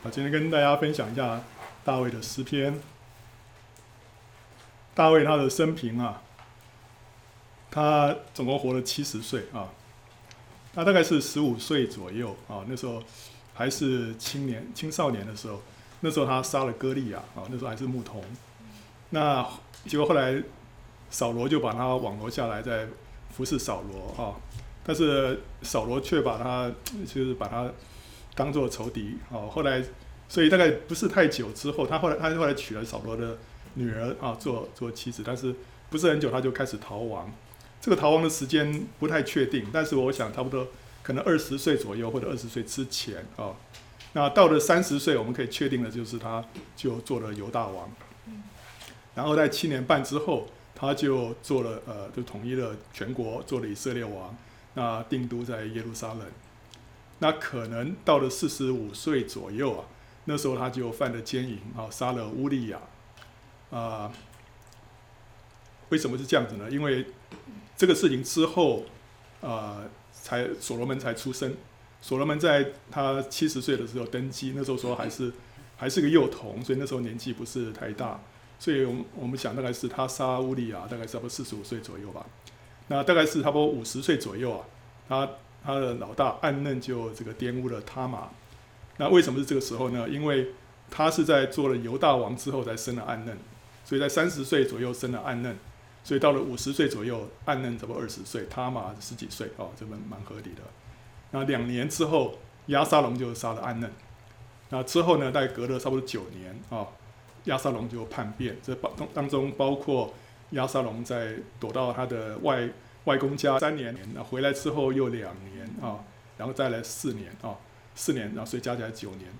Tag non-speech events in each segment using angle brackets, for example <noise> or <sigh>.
好，今天跟大家分享一下大卫的诗篇。大卫他的生平啊，他总共活了七十岁啊，他大概是十五岁左右啊，那时候还是青年、青少年的时候，那时候他杀了歌利亚啊，那时候还是牧童。那结果后来扫罗就把他网罗下来，在服侍扫罗啊，但是扫罗却把他就是把他。当做仇敌哦，后来，所以大概不是太久之后，他后来他后来娶了扫罗的女儿啊，做做妻子，但是不是很久他就开始逃亡。这个逃亡的时间不太确定，但是我想差不多可能二十岁左右或者二十岁之前啊。那到了三十岁，我们可以确定的就是他就做了犹大王。然后在七年半之后，他就做了呃，就统一了全国，做了以色列王，那定都在耶路撒冷。那可能到了四十五岁左右啊，那时候他就犯了奸淫啊，杀了乌利亚啊。为什么是这样子呢？因为这个事情之后啊，才所罗门才出生。所罗门在他七十岁的时候登基，那时候说还是还是个幼童，所以那时候年纪不是太大。所以我们我们想大概是他杀乌利亚，大概差不多四十五岁左右吧。那大概是差不多五十岁左右啊，他。他的老大暗嫩就这个玷污了他玛，那为什么是这个时候呢？因为他是在做了犹大王之后才生了暗嫩，所以在三十岁左右生了暗嫩，所以到了五十岁左右，暗嫩差不多二十岁，他玛十几岁哦，这蛮蛮合理的。那两年之后，押沙龙就杀了暗嫩，那之后呢，大概隔了差不多九年啊，押沙龙就叛变，这当当中包括押沙龙在躲到他的外。外公家三年，那回来之后又两年啊，然后再来四年啊，四年，然后所以加起来九年。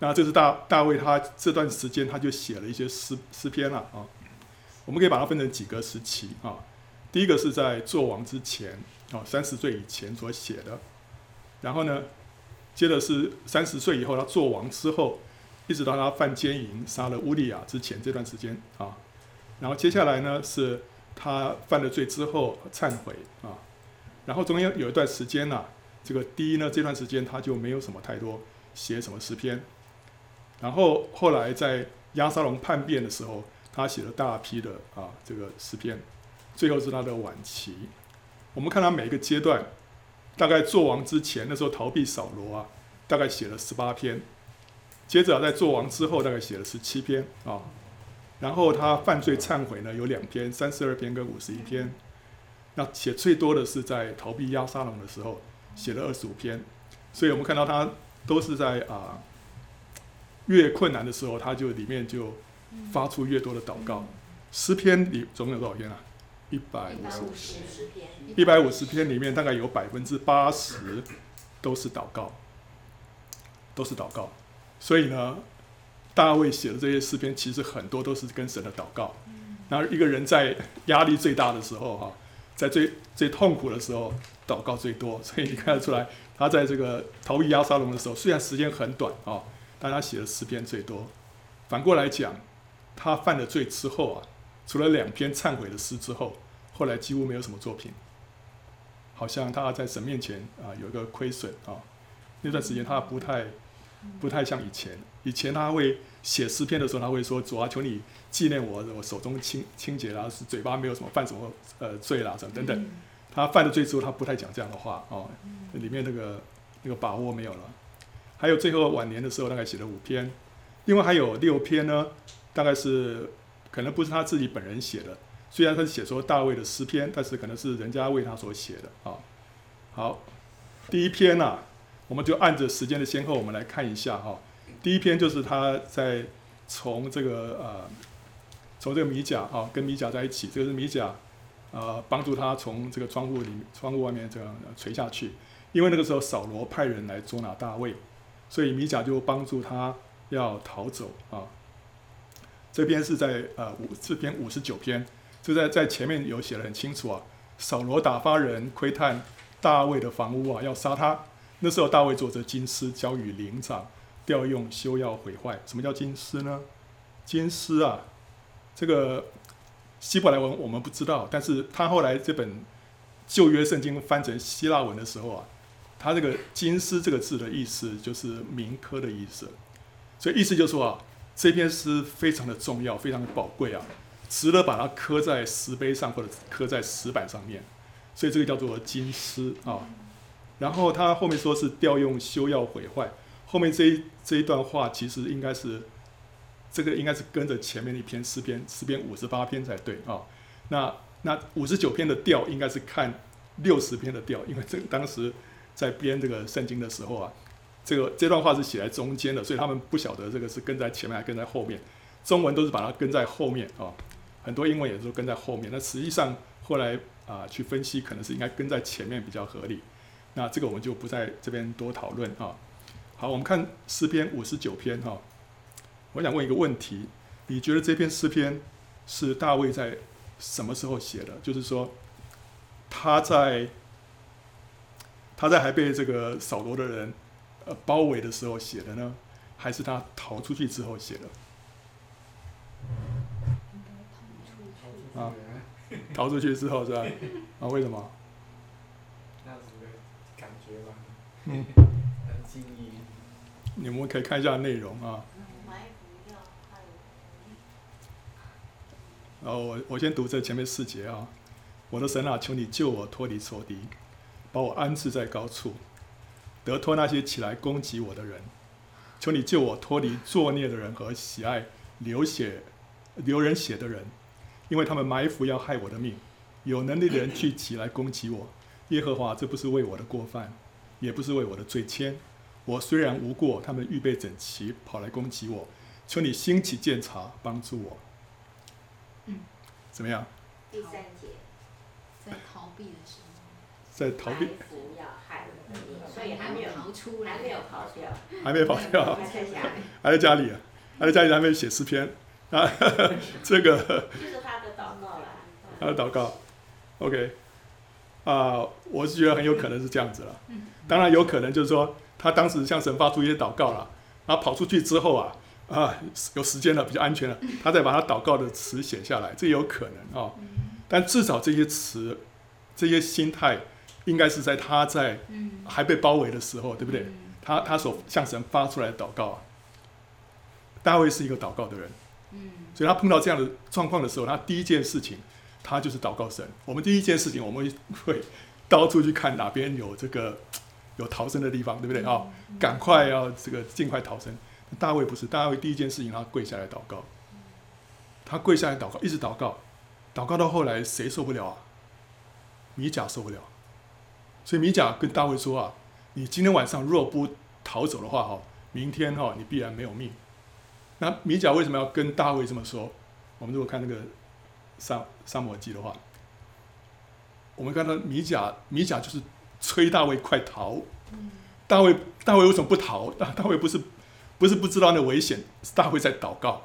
那这是大大卫他这段时间他就写了一些诗诗篇了啊。我们可以把它分成几个时期啊。第一个是在做王之前啊，三十岁以前所写的。然后呢，接着是三十岁以后他做王之后，一直到他犯奸淫杀了乌利亚之前这段时间啊。然后接下来呢是。他犯了罪之后忏悔啊，然后中间有一段时间呢、这个第一呢，这段时间他就没有什么太多写什么诗篇，然后后来在押沙龙叛变的时候，他写了大批的啊这个诗篇，最后是他的晚期。我们看他每一个阶段，大概做王之前那时候逃避扫罗啊，大概写了十八篇，接着在做王之后大概写了十七篇啊。然后他犯罪忏悔呢，有两篇，三十二篇跟五十一篇。那写最多的是在逃避押沙龙的时候，写了二十五篇。所以我们看到他都是在啊越困难的时候，他就里面就发出越多的祷告。诗篇里总共有多少篇啊？一百五十篇。一百五十篇里面大概有百分之八十都是祷告，都是祷告。所以呢。大卫写的这些诗篇，其实很多都是跟神的祷告。然后一个人在压力最大的时候，哈，在最最痛苦的时候，祷告最多。所以你看得出来，他在这个逃避押沙龙的时候，虽然时间很短啊，但他写的诗篇最多。反过来讲，他犯了罪之后啊，除了两篇忏悔的诗之后，后来几乎没有什么作品。好像他在神面前啊有一个亏损啊，那段时间他不太。不太像以前，以前他会写诗篇的时候，他会说：“主啊，求你纪念我，我手中清清洁啦，是嘴巴没有什么犯什么呃罪啦，什么等等。”他犯了罪之后，他不太讲这样的话哦，里面那个那个把握没有了。还有最后晚年的时候，大概写了五篇，另外还有六篇呢，大概是可能不是他自己本人写的，虽然他是写说大卫的诗篇，但是可能是人家为他所写的啊。好，第一篇呢、啊。我们就按着时间的先后，我们来看一下哈。第一篇就是他在从这个呃，从这个米甲啊，跟米甲在一起，这个是米甲呃，帮助他从这个窗户里窗户外面这样垂下去。因为那个时候扫罗派人来捉拿大卫，所以米甲就帮助他要逃走啊。这篇是在呃五这篇五十九篇，就在在前面有写得很清楚啊。扫罗打发人窥探大卫的房屋啊，要杀他。那时候大卫坐着金狮，交与灵长，调用休要毁坏。什么叫金狮呢？金狮啊，这个希伯来文我们不知道，但是他后来这本旧约圣经翻成希腊文的时候啊，他这个金丝这个字的意思就是铭刻的意思，所以意思就是说啊，这篇诗非常的重要，非常的宝贵啊，值得把它刻在石碑上或者刻在石板上面，所以这个叫做金丝啊。然后他后面说是调用休要毁坏，后面这一这一段话其实应该是这个应该是跟着前面一篇诗篇诗篇五十八篇才对啊。那那五十九篇的调应该是看六十篇的调，因为这当时。在编这个圣经的时候啊，这个这段话是写在中间的，所以他们不晓得这个是跟在前面还跟在后面。中文都是把它跟在后面啊，很多英文也都跟在后面。那实际上后来啊去分析，可能是应该跟在前面比较合理。那这个我们就不在这边多讨论啊。好，我们看诗篇五十九篇哈。我想问一个问题：你觉得这篇诗篇是大卫在什么时候写的？就是说他在。他在还被这个扫罗的人呃包围的时候写的呢，还是他逃出去之后写的？啊，逃出去之后是吧？啊，为什么？那是个感觉吧。嗯。<laughs> 你们可以看一下内容啊。然后我我先读这前面四节啊，我的神啊，求你救我脱离仇敌。把我安置在高处，得脱那些起来攻击我的人。求你救我脱离作孽的人和喜爱流血、流人血的人，因为他们埋伏要害我的命。有能力的人聚集来攻击我。耶和华，这不是为我的过犯，也不是为我的罪愆。我虽然无过，他们预备整齐跑来攻击我。求你兴起鉴察，帮助我。嗯，怎么样？第三节，在逃避的时候。在逃避，所以还没有逃出来，还没有跑掉，还没跑掉，还在家里，还在家里啊，还在家里还没写诗篇。啊，<laughs> 这个就是他的祷告了，他的祷告，OK，啊，我是觉得很有可能是这样子了，当然有可能就是说他当时向神发出一些祷告了，然后跑出去之后啊啊有时间了，比较安全了，他再把他祷告的词写下来，这有可能啊，但至少这些词，这些心态。应该是在他在还被包围的时候，对不对？他他所向神发出来的祷告啊，大卫是一个祷告的人，所以他碰到这样的状况的时候，他第一件事情，他就是祷告神。我们第一件事情，我们会到处去看哪边有这个有逃生的地方，对不对啊？赶快要这个尽快逃生。大卫不是，大卫第一件事情，他跪下来祷告，他跪下来祷告，一直祷告，祷告到后来谁受不了啊？米甲受不了。所以米甲跟大卫说啊，你今天晚上若不逃走的话，哈，明天哈你必然没有命。那米甲为什么要跟大卫这么说？我们如果看那个撒撒母耳记的话，我们看到米甲米甲就是催大卫快逃。大卫大卫为什么不逃？大大卫不是不是不知道那危险，是大卫在祷告。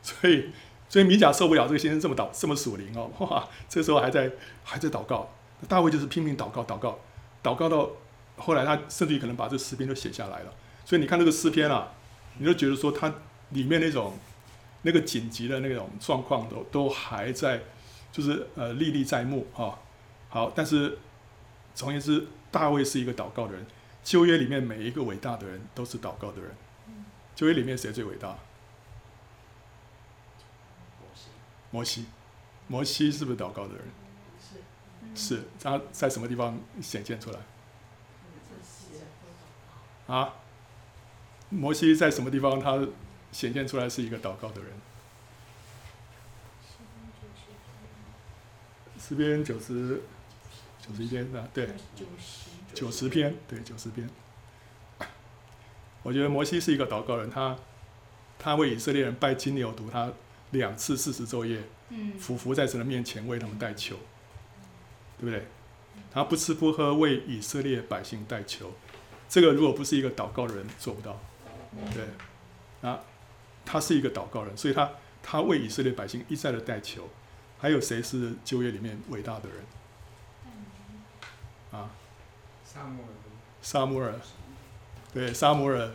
所以所以米甲受不了这个先生这么祷这么属灵哦，哇，这时候还在还在祷告。大卫就是拼命祷告祷告。祷告到后来，他甚至于可能把这诗篇都写下来了。所以你看这个诗篇啊，你就觉得说，他里面那种那个紧急的那种状况都都还在，就是呃历历在目啊。好，但是总而言之，大卫是一个祷告的人。旧约里面每一个伟大的人都是祷告的人。旧约里面谁最伟大？摩西，摩西是不是祷告的人？是，他在什么地方显现出来？啊，摩西在什么地方他显现出来是一个祷告的人？诗篇九十九十一篇是吧？对，九十篇，对，九十篇。我觉得摩西是一个祷告人，他他为以色列人拜金牛犊，他两次四十昼夜，嗯，匍匐在神的面前为他们代求。对不对？他不吃不喝为以色列百姓代求，这个如果不是一个祷告的人做不到。对，啊，他是一个祷告人，所以他他为以色列百姓一再的代求。还有谁是就业里面伟大的人？啊？撒母耳。撒摩尔。对，萨摩尔，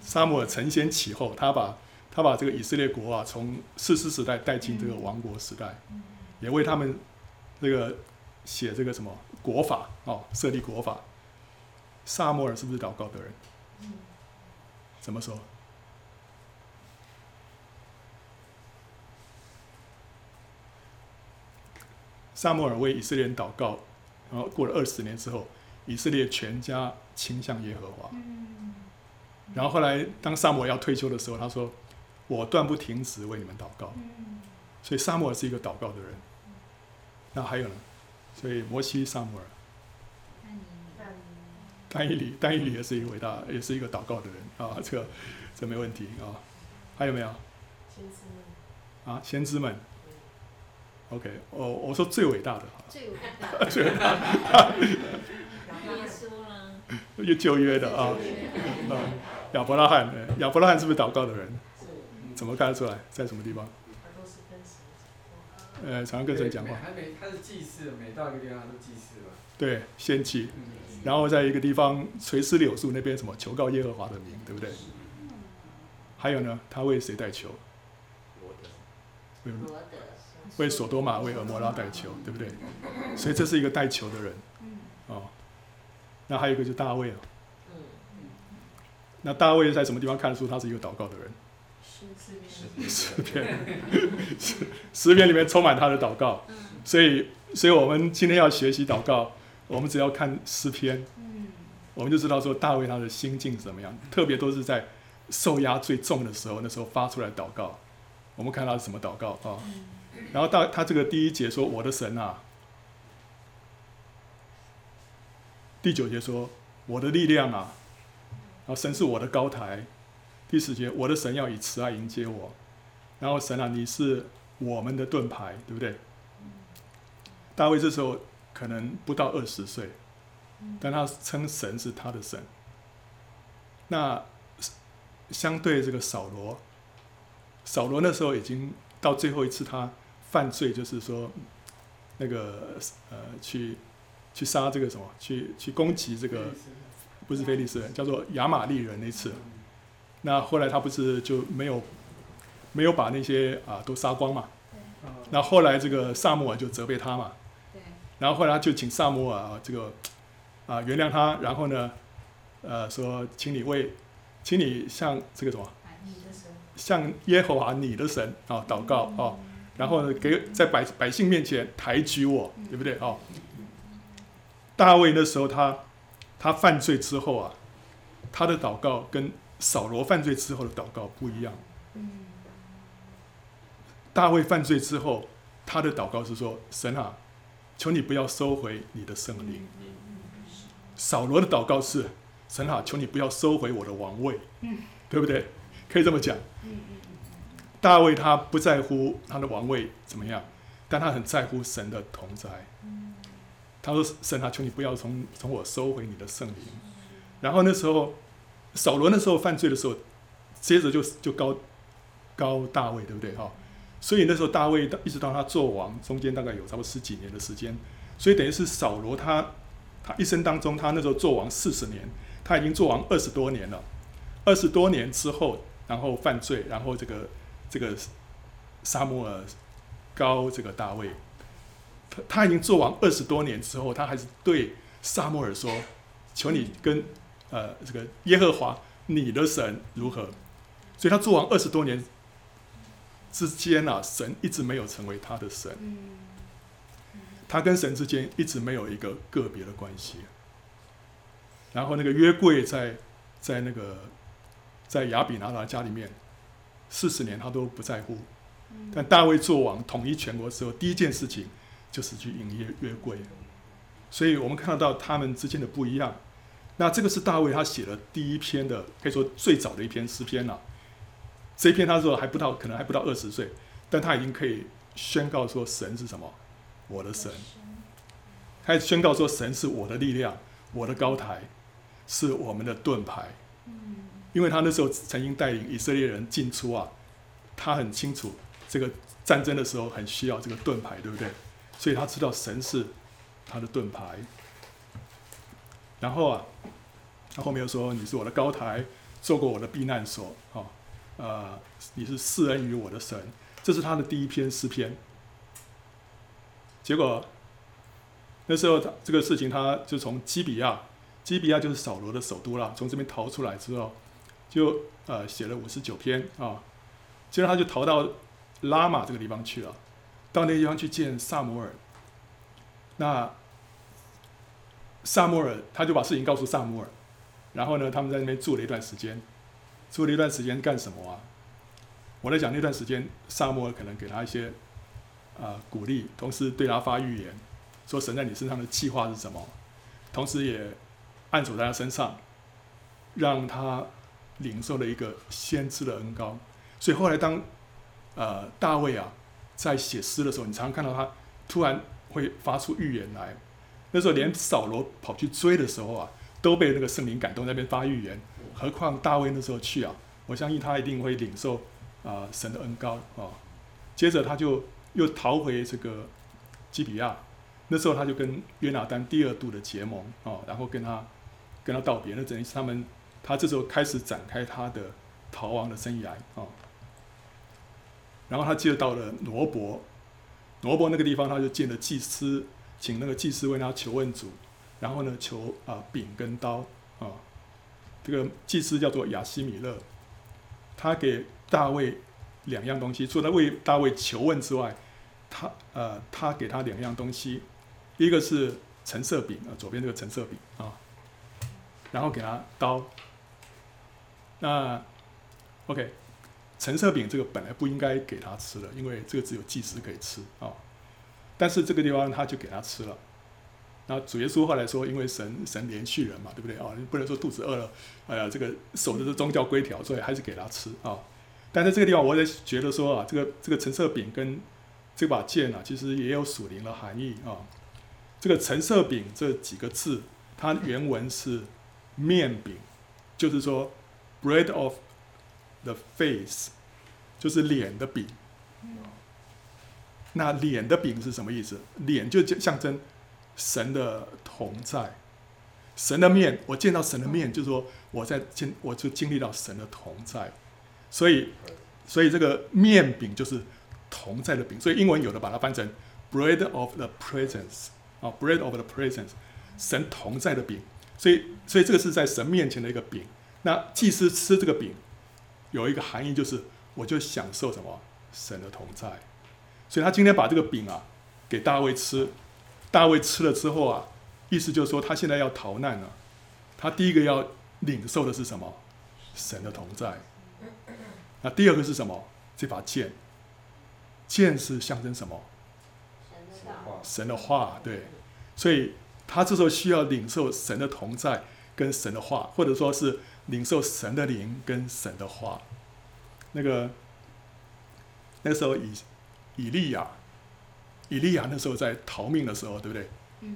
萨摩尔承先启后，他把他把这个以色列国啊，从士师时代带进这个王国时代，也为他们这个。写这个什么国法哦，设立国法，萨摩尔是不是祷告的人？嗯怎么说？萨摩尔为以色列人祷告，然后过了二十年之后，以色列全家倾向耶和华。嗯然后后来，当撒母耳要退休的时候，他说：“我断不停止为你们祷告。”嗯所以撒母耳是一个祷告的人。那还有呢？所以摩西、撒母耳、那你但以理，但以理也是一个伟大，也是一个祷告的人啊。这个这没问题啊。还有没有先知们啊？先知们。OK，我我说最伟大的，最伟大 <laughs> 最伟大的，耶稣啦，旧约的啊。啊，亚伯拉罕，呃亚伯拉罕是不是祷告的人？怎么看得出来？在什么地方？他都是跟神讲话。呃，常常跟谁讲话？还没他是祭祀，每到一个地方他都祭祀吧。对，先祭。嗯。然后在一个地方垂丝柳树那边，什么求告耶和华的名，对不对？还有呢，他为谁代求？为罗德为索多玛、为俄摩拉代求，对不对？所以这是一个代求的人。嗯哦，那还有一个就是大卫啊。嗯，那大卫在什么地方看得出他是一个祷告的人？诗诗篇，诗诗篇里面充满他的祷告。嗯所以，所以我们今天要学习祷告，我们只要看诗篇，嗯我们就知道说大卫他的心境是怎么样。特别都是在受压最重的时候，那时候发出来祷告。我们看他是什么祷告啊？嗯然后到他这个第一节说：“我的神啊。”第九节说：“我的力量啊。”然后神是我的高台。第十节：“我的神要以慈爱迎接我。”然后神啊，你是我们的盾牌，对不对？大卫这时候可能不到二十岁，但他称神是他的神。那相对这个扫罗，扫罗那时候已经到最后一次他犯罪，就是说那个呃去去杀这个什么，去去攻击这个不是非利士人，叫做亚玛力人那次。那后来他不是就没有没有把那些啊都杀光嘛？那后来这个撒母耳就责备他嘛。对然后后来他就请撒母耳啊这个啊原谅他，然后呢呃说请你为请你向这个什么向耶和华你的神啊祷告哦，然后呢给在百百姓面前抬举我，对不对哦？大卫那时候他他犯罪之后啊，他的祷告跟扫罗犯罪之后的祷告不一样。大卫犯罪之后，他的祷告是说：“神啊，求你不要收回你的圣灵。”扫罗的祷告是：“神啊，求你不要收回我的王位。”对不对？可以这么讲。大卫他不在乎他的王位怎么样，但他很在乎神的同在。他说：“神啊，求你不要从从我收回你的圣灵。”然后那时候，扫罗那时候犯罪的时候，接着就就高高大卫，对不对？哈。所以那时候大卫一直到他做王，中间大概有差不多十几年的时间，所以等于是扫罗他他一生当中，他那时候做王四十年，他已经做王二十多年了。二十多年之后，然后犯罪，然后这个这个撒摩尔高这个大卫，他他已经做完二十多年之后，他还是对撒摩尔说：“求你跟呃这个耶和华你的神如何？”所以他做完二十多年。之间啊，神一直没有成为他的神，他跟神之间一直没有一个个别的关系。然后那个约柜在在那个在亚比拿达家里面四十年，他都不在乎。但大卫做王统一全国之后，第一件事情就是去迎约约柜。所以我们看得到他们之间的不一样。那这个是大卫他写的第一篇的，可以说最早的一篇诗篇了。这一篇他说还不到，可能还不到二十岁，但他已经可以宣告说神是什么，我的神。他宣告说神是我的力量，我的高台，是我们的盾牌。因为他那时候曾经带领以色列人进出啊，他很清楚这个战争的时候很需要这个盾牌，对不对？所以他知道神是他的盾牌。然后啊，他后面又说你是我的高台，做过我的避难所，啊。呃，你是赐恩于我的神，这是他的第一篇诗篇。结果那时候他这个事情，他就从基比亚基比亚就是扫罗的首都啦。从这边逃出来之后，就呃写了五十九篇啊。接着他就逃到拉玛这个地方去了，到那个地方去见萨摩尔。那萨摩尔他就把事情告诉萨摩尔，然后呢，他们在那边住了一段时间。住了一段时间干什么啊？我在讲那段时间，萨摩尔可能给他一些啊、呃、鼓励，同时对他发预言，说神在你身上的计划是什么，同时也按手在他身上，让他领受了一个先知的恩膏。所以后来当呃大卫啊在写诗的时候，你常常看到他突然会发出预言来。那时候连扫罗跑去追的时候啊，都被那个圣灵感动，在那边发预言。何况大卫那时候去啊，我相信他一定会领受啊、神的恩膏啊。接着他就又逃回这个基比亚，那时候他就跟约拿单第二度的结盟啊，然后跟他跟他道别。那等于是他们他这时候开始展开他的逃亡的生涯啊。然后他接着到了挪伯，挪伯那个地方他就见了祭司，请那个祭司为他求问主，然后呢求啊饼跟刀啊。这个祭司叫做亚西米勒，他给大卫两样东西，除了为大卫求问之外，他呃，他给他两样东西，一个是橙色饼啊，左边这个橙色饼啊，然后给他刀。那 OK，橙色饼这个本来不应该给他吃的，因为这个只有祭司可以吃啊，但是这个地方他就给他吃了。那主耶稣后来说，因为神神怜恤人嘛，对不对啊？你不能说肚子饿了，哎呀，这个守的是宗教规条，所以还是给他吃啊。但在这个地方，我也觉得说啊，这个这个橙色饼跟这把剑啊，其实也有属灵的含义啊。这个橙色饼这几个字，它原文是面饼，就是说 bread of the face，就是脸的饼。那脸的饼是什么意思？脸就象征。神的同在，神的面，我见到神的面，就是说我在经，我就经历到神的同在，所以，所以这个面饼就是同在的饼，所以英文有的把它翻成 bread of the presence 啊，bread of the presence，神同在的饼，所以，所以这个是在神面前的一个饼。那祭司吃这个饼，有一个含义就是，我就享受什么神的同在，所以他今天把这个饼啊给大卫吃。大卫吃了之后啊，意思就是说他现在要逃难了。他第一个要领受的是什么？神的同在。那第二个是什么？这把剑。剑是象征什么？神的话，对。所以他这时候需要领受神的同在跟神的话，或者说是领受神的灵跟神的话。那个那时候以以利亚。以利亚那时候在逃命的时候，对不对？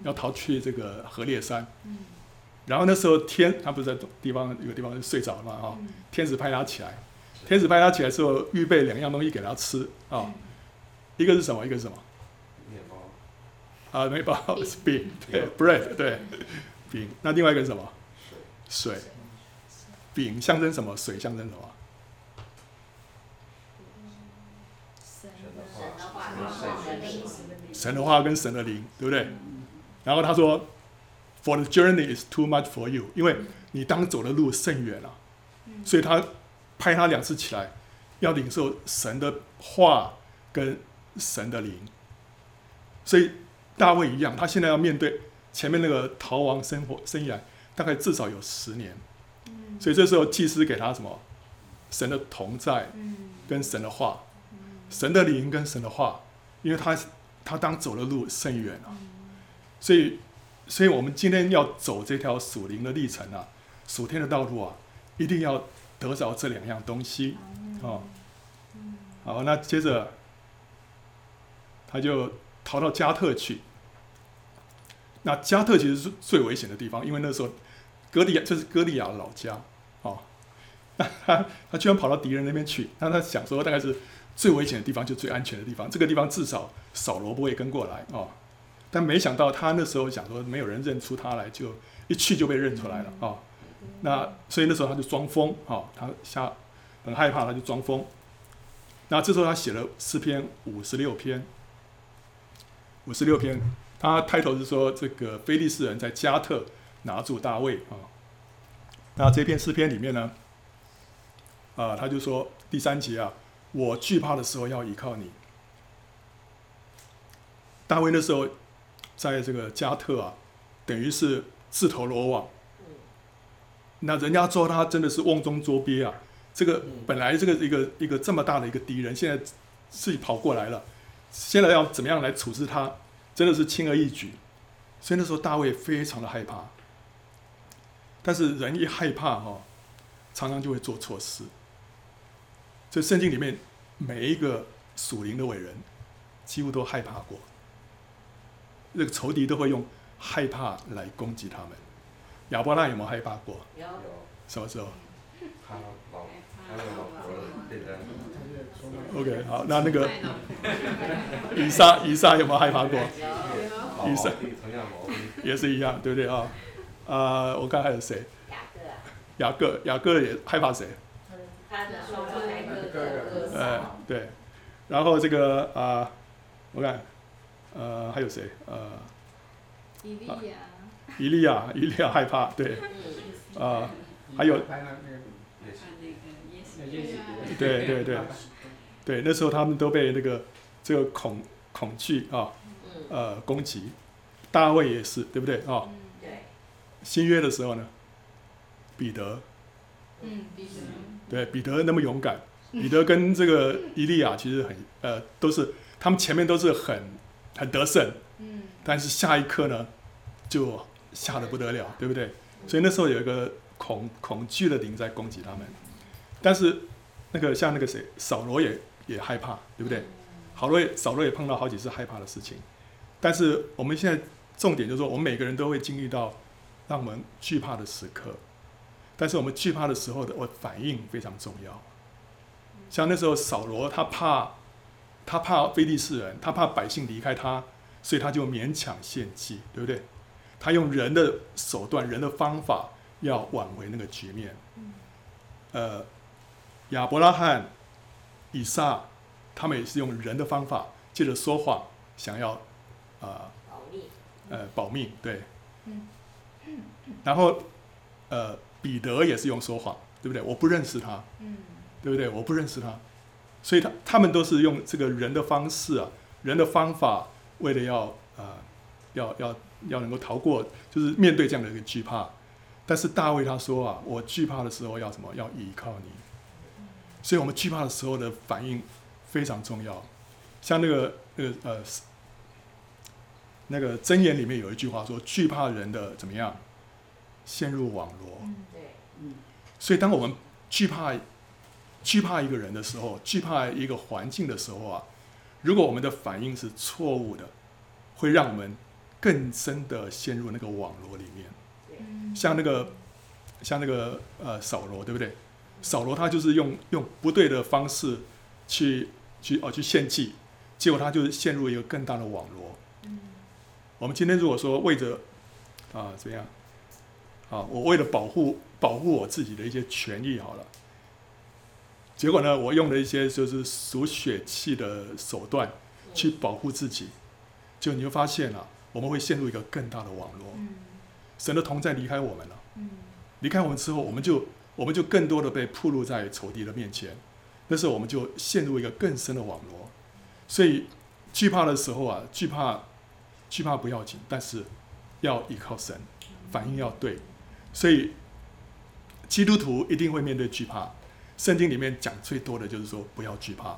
要逃去这个河烈山。然后那时候天，他不是在地方有个地方睡着了嘛？啊，天使派他起来，天使派他起来之后，预备两样东西给他吃啊。一个是什么？一个是什么？面包。啊，面包是 <laughs> <laughs> 饼，对，bread，对，饼。那另外一个是什么？水水。饼象征什么？水象征什么？神的话跟神的灵，对不对？然后他说，For the journey is too much for you，因为你当走的路甚远了，所以他拍他两次起来，要领受神的话跟神的灵。所以大卫一样，他现在要面对前面那个逃亡生活生涯，大概至少有十年。所以这时候祭司给他什么？神的同在跟神的话，神的灵跟神的话，因为他。他当走的路甚远啊，所以，所以我们今天要走这条属灵的历程啊，属天的道路啊，一定要得着这两样东西啊。好，那接着他就逃到加特去。那加特其实是最危险的地方，因为那时候歌利亚这是歌利亚的老家啊。他 <laughs> 他居然跑到敌人那边去，那他想说大概是。最危险的地方就最安全的地方，这个地方至少扫罗不会跟过来哦。但没想到他那时候想说没有人认出他来，就一去就被认出来了啊、那所以那时候他就装疯啊，他吓很害怕，他就装疯。那这时候他写了诗篇五十六篇，五十六篇，他开头是说这个非利士人在加特拿住大卫啊。那这篇诗篇里面呢，啊，他就说第三节啊，我惧怕的时候要依靠你。大卫那时候在这个加特啊，等于是自投罗网。那人家说他真的是瓮中捉鳖啊！这个本来这个一个一个这么大的一个敌人，现在自己跑过来了，现在要怎么样来处置他，真的是轻而易举。所以那时候大卫非常的害怕。但是人一害怕哈，常常就会做错事。所以圣经里面每一个属灵的伟人，几乎都害怕过。那个仇敌都会用害怕来攻击他们。亚伯拉有没有害怕过？有。什么时候？他老，他的老婆变成。OK，好，那那个 <laughs> 以撒，以撒有没有害怕过？有。以撒也是一样，对不对啊？啊，我看还有谁？雅各。雅各，雅各也害怕谁？他的双哥哥。呃，对。然后这个啊，我看，呃，还有谁？呃。伊利亚。伊利亚，以利亚害怕，对。啊，还有。对对对。对，那时候他们都被那个这个恐恐惧啊，呃，攻击。大卫也是，对不对啊？新约的时候呢，彼得。嗯，彼得。对，彼得那么勇敢，彼得跟这个伊利亚其实很呃，都是他们前面都是很很得胜。嗯。但是下一刻呢，就吓得不得了，对不对？所以那时候有一个恐恐惧的灵在攻击他们。但是那个像那个谁，扫罗也也害怕，对不对？扫罗也扫罗也碰到好几次害怕的事情。但是我们现在重点就是说，我们每个人都会经历到让我们惧怕的时刻。但是我们惧怕的时候的我反应非常重要。像那时候扫罗他怕他怕非利士人，他怕百姓离开他，所以他就勉强献祭，对不对？他用人的手段、人的方法要挽回那个局面。呃，亚伯拉罕、以撒，他们也是用人的方法，借着说谎，想要啊，保命，呃，保命，对。然后，呃，彼得也是用说谎，对不对？我不认识他，嗯对不对？我不认识他，所以他他们都是用这个人的方式啊，人的方法，为了要啊，要要要能够逃过，就是面对这样的一个惧怕。但是大卫他说啊，我惧怕的时候要什么？要依靠你。所以我们惧怕的时候的反应非常重要。像那个那个呃，那个箴言里面有一句话说：惧怕人的怎么样？陷入网罗。所以当我们惧怕惧怕一个人的时候，惧怕一个环境的时候啊，如果我们的反应是错误的，会让我们更深的陷入那个网罗里面。像那个，像那个呃扫罗，对不对？扫罗他就是用用不对的方式去去哦去献祭，结果他就陷入一个更大的网罗。我们今天如果说为着啊怎样啊，我为了保护保护我自己的一些权益好了，结果呢，我用了一些就是属血气的手段去保护自己，就你会发现啊，我们会陷入一个更大的网络。神的同在离开我们了，离开我们之后，我们就我们就更多的被暴露在仇敌的面前，那时候我们就陷入一个更深的网络。所以惧怕的时候啊，惧怕惧怕不要紧，但是要依靠神，反应要对。所以基督徒一定会面对惧怕。圣经里面讲最多的就是说，不要惧怕，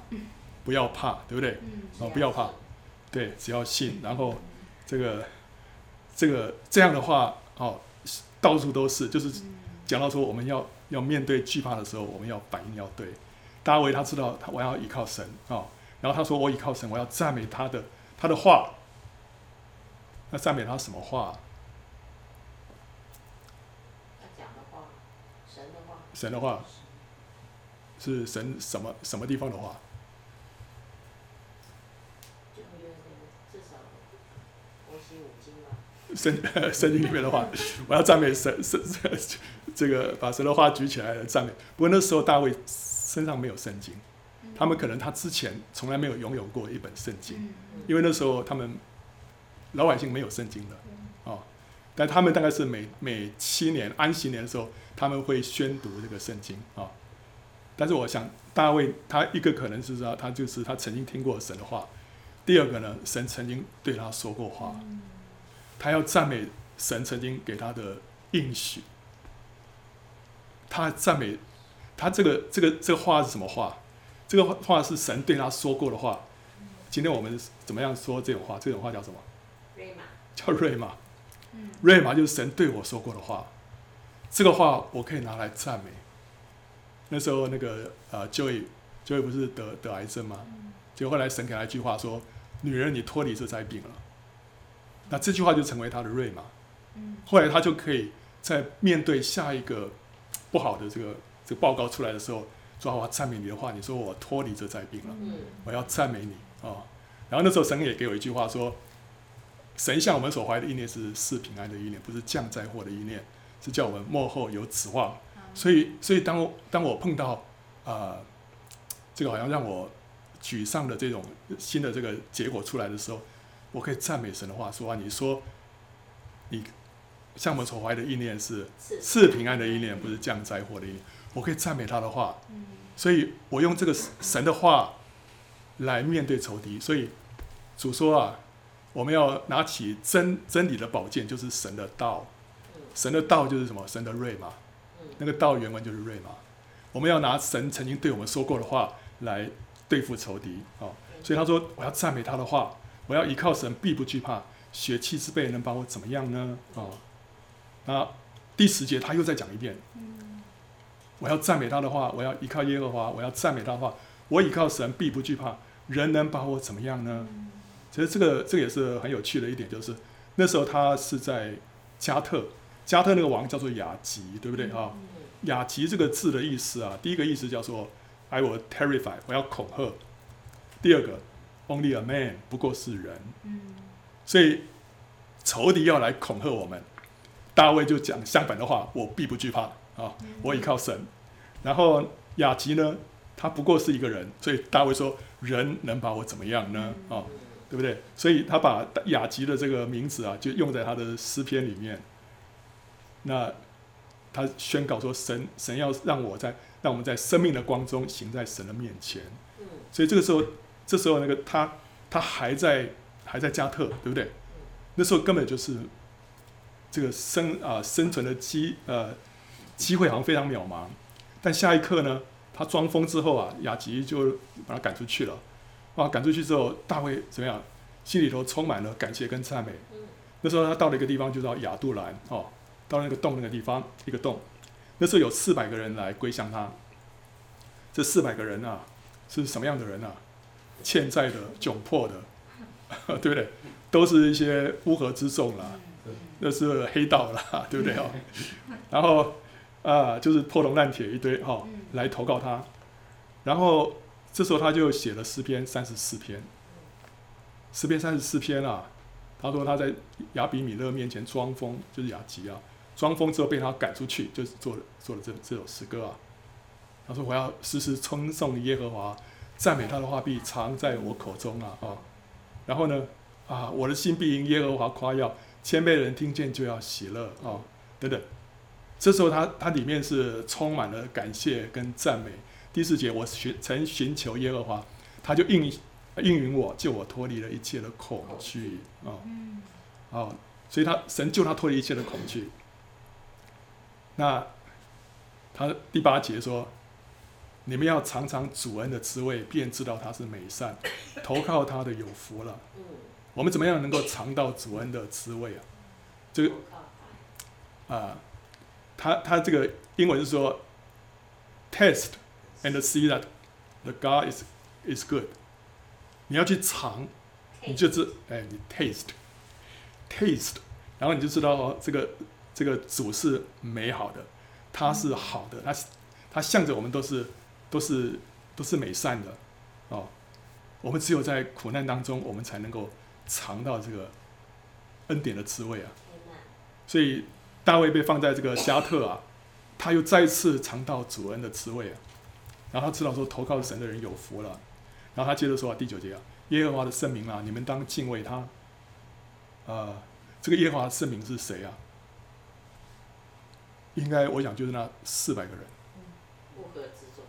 不要怕，对不对？哦，不要怕，对，只要信，然后这个这个这样的话。哦，到处都是，就是讲到说我们要要面对惧怕的时候，我们要反应要对。大卫他知道他我要依靠神啊、哦，然后他说我依靠神，我要赞美他的他的话。那赞美他什么话？他讲的话，神的话。神的话，是神什么什么地方的话？圣圣经里面的话，<laughs> 我要赞美神神这个把神的话举起来赞美。不过那时候大卫身上没有圣经，他们可能他之前从来没有拥有过一本圣经，因为那时候他们老百姓没有圣经的，哦，但他们大概是每每七年安息年的时候，他们会宣读这个圣经啊。但是我想大卫他一个可能是说他就是他曾经听过神的话，第二个呢，神曾经对他说过话，他要赞美神曾经给他的应许。他赞美他这个这个这个话是什么话？这个话是神对他说过的话。今天我们怎么样说这种话？这种话叫什么？瑞玛。叫瑞玛。瑞玛就是神对我说过的话。这个话我可以拿来赞美。那时候那个呃，Joey，Joey 不是得得癌症吗？结果后来神给他一句话说：“女人，你脱离这灾病了。”那这句话就成为他的瑞玛。后来他就可以在面对下一个不好的这个这个报告出来的时候，说：“我要赞美你的话，你说我脱离这灾病了，我要赞美你啊。哦”然后那时候神也给我一句话说：“神向我们所怀的意念是是平安的意念，不是降灾祸的意念，是叫我们幕后有指望。”所以，所以当我当我碰到啊、呃，这个好像让我沮丧的这种新的这个结果出来的时候，我可以赞美神的话说啊，你说你向我们所怀的意念是是平安的意念，不是降灾祸的意念。我可以赞美他的话，所以我用这个神的话来面对仇敌。所以主说啊，我们要拿起真真理的宝剑，就是神的道。神的道就是什么？神的瑞嘛。那个道原文就是瑞嘛，我们要拿神曾经对我们说过的话来对付仇敌啊！所以他说，我要赞美他的话，我要依靠神，必不惧怕，血气之辈能把我怎么样呢？啊！那第十节他又再讲一遍，我要赞美他的话，我要依靠耶和华，我要赞美他的话，我依靠神，必不惧怕，人能把我怎么样呢？其实这个这个也是很有趣的一点，就是那时候他是在加特。加特那个王叫做雅吉，对不对啊？雅吉这个字的意思啊，第一个意思叫做 I will terrify，我要恐吓。第二个 Only a man，不过是人。所以仇敌要来恐吓我们，大卫就讲相反的话，我必不惧怕啊，我依靠神。然后雅吉呢，他不过是一个人，所以大卫说人能把我怎么样呢？啊，对不对？所以他把雅集的这个名字啊，就用在他的诗篇里面。那他宣告说神：神神要让我在让我们在生命的光中行在神的面前。所以这个时候，这时候那个他他还在还在加特，对不对？那时候根本就是这个生啊、呃、生存的机呃机会好像非常渺茫。但下一刻呢，他装疯之后啊，雅集就把他赶出去了。哇，赶出去之后，大卫怎么样？心里头充满了感谢跟赞美。那时候他到了一个地方，就叫亚杜兰哦。到那个洞那个地方，一个洞，那时候有四百个人来归向他。这四百个人啊，是什么样的人啊？欠债的、窘迫的，<laughs> 对不对？都是一些乌合之众啦，那是黑道啦，对不对哦？<laughs> 然后啊，就是破铜烂铁一堆哈、哦，来投靠他。然后这时候他就写了诗篇三十四篇，诗篇三十四篇啊。他说他在亚比米勒面前装疯，就是亚吉啊。装疯之后被他赶出去，就是做了做了这这首诗歌啊。他说：“我要时时称颂耶和华，赞美他的话必常在我口中啊。”啊，然后呢，啊，我的心必因耶和华夸耀，谦卑的人听见就要喜乐啊，等等。这时候他他里面是充满了感谢跟赞美。第四节，我寻曾寻求耶和华，他就应应允我，救我脱离了一切的恐惧啊。哦，所以他神救他脱离一切的恐惧。那他第八节说：“你们要尝尝主恩的滋味，便知道他是美善，<laughs> 投靠他的有福了。”我们怎么样能够尝到主恩的滋味啊？这个啊，他他这个英文是说：“Taste and see that the God is is good。”你要去尝，你就知哎，你 taste，taste，然后你就知道哦，这个。这个主是美好的，他是好的，他他向着我们都是都是都是美善的哦。我们只有在苦难当中，我们才能够尝到这个恩典的滋味啊。所以大卫被放在这个加特啊，他又再次尝到主恩的滋味啊。然后他知道说投靠神的人有福了。然后他接着说啊，第九节啊，耶和华的圣名啊，你们当敬畏他。啊、呃，这个耶和华的圣名是谁啊？应该我想就是那四百个人。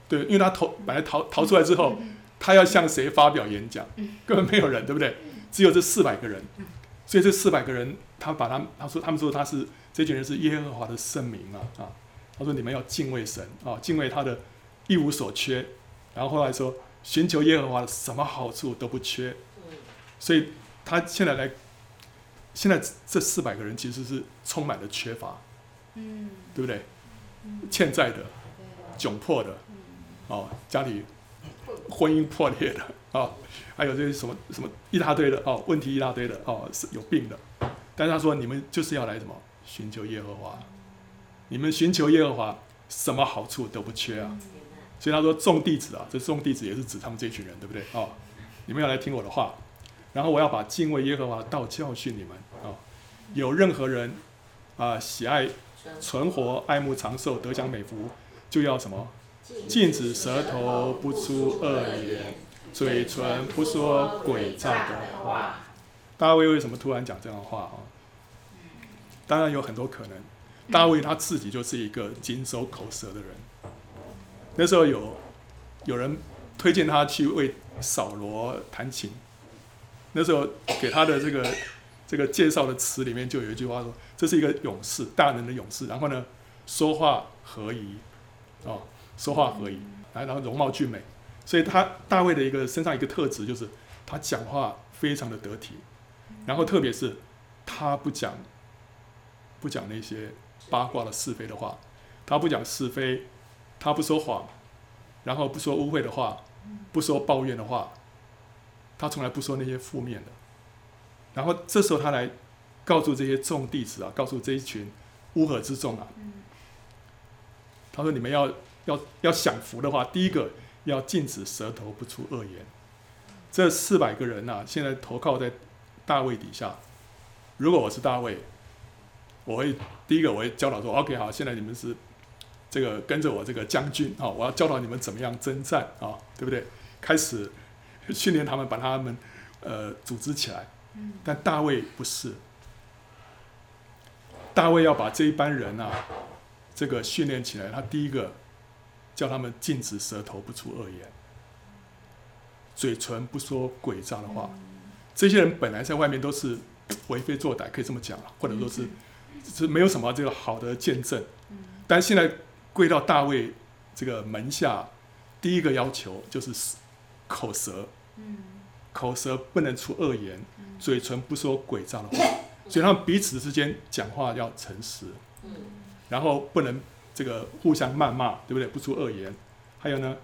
对，因为他逃本来逃逃 <laughs> 出来之后，他要向谁发表演讲，根本没有人，对不对？只有这四百个人，所以这四百个人，他把他他说他们说他是这群人是耶和华的圣名啊啊，他说你们要敬畏神啊，敬畏他的一无所缺，然后后来说寻求耶和华的什么好处都不缺，所以他现在来，现在这四百个人其实是充满了缺乏，嗯，对不对？欠债的，窘迫的，哦，家里婚姻破裂的啊。哦还有这些什么什么一大堆的哦，问题一大堆的哦，是有病的。但是他说，你们就是要来什么寻求耶和华，你们寻求耶和华，什么好处都不缺啊。所以他说众弟子啊，这众弟子也是指他们这群人，对不对？哦，你们要来听我的话，然后我要把敬畏耶和华的道教训你们啊。有任何人啊喜爱存活、爱慕长寿、得享美福，就要什么禁止舌头不出恶言。嘴唇不说诡诈的话。大卫为什么突然讲这样的话啊？当然有很多可能。大卫他自己就是一个谨守口舌的人。那时候有有人推荐他去为扫罗弹琴。那时候给他的这个 <laughs> 这个介绍的词里面就有一句话说：“这是一个勇士，大能的勇士。然后呢，说话合宜，哦，说话合宜，然后容貌俊美。”所以他大卫的一个身上一个特质就是他讲话非常的得体，然后特别是他不讲不讲那些八卦的是非的话，他不讲是非，他不说谎，然后不说污秽的话，不说抱怨的话，他从来不说那些负面的。然后这时候他来告诉这些众弟子啊，告诉这一群乌合之众啊，他说你们要要要享福的话，第一个。要禁止舌头不出恶言。这四百个人呐、啊，现在投靠在大卫底下。如果我是大卫，我会第一个我会教导说：“OK，好，现在你们是这个跟着我这个将军啊，我要教导你们怎么样征战啊，对不对？开始 <laughs> 训练他们，把他们呃组织起来。但大卫不是，大卫要把这一班人啊，这个训练起来。他第一个。叫他们禁止舌头不出恶言，嘴唇不说诡诈的话。这些人本来在外面都是 <tsk> 为非作歹，可以这么讲，或者说是是没有什么这个好的见证。但现在归到大卫这个门下，第一个要求就是口舌，口舌不能出恶言，嘴唇不说诡诈的话。所以他们彼此之间讲话要诚实，然后不能。这个互相谩骂，对不对？不出恶言。还有呢，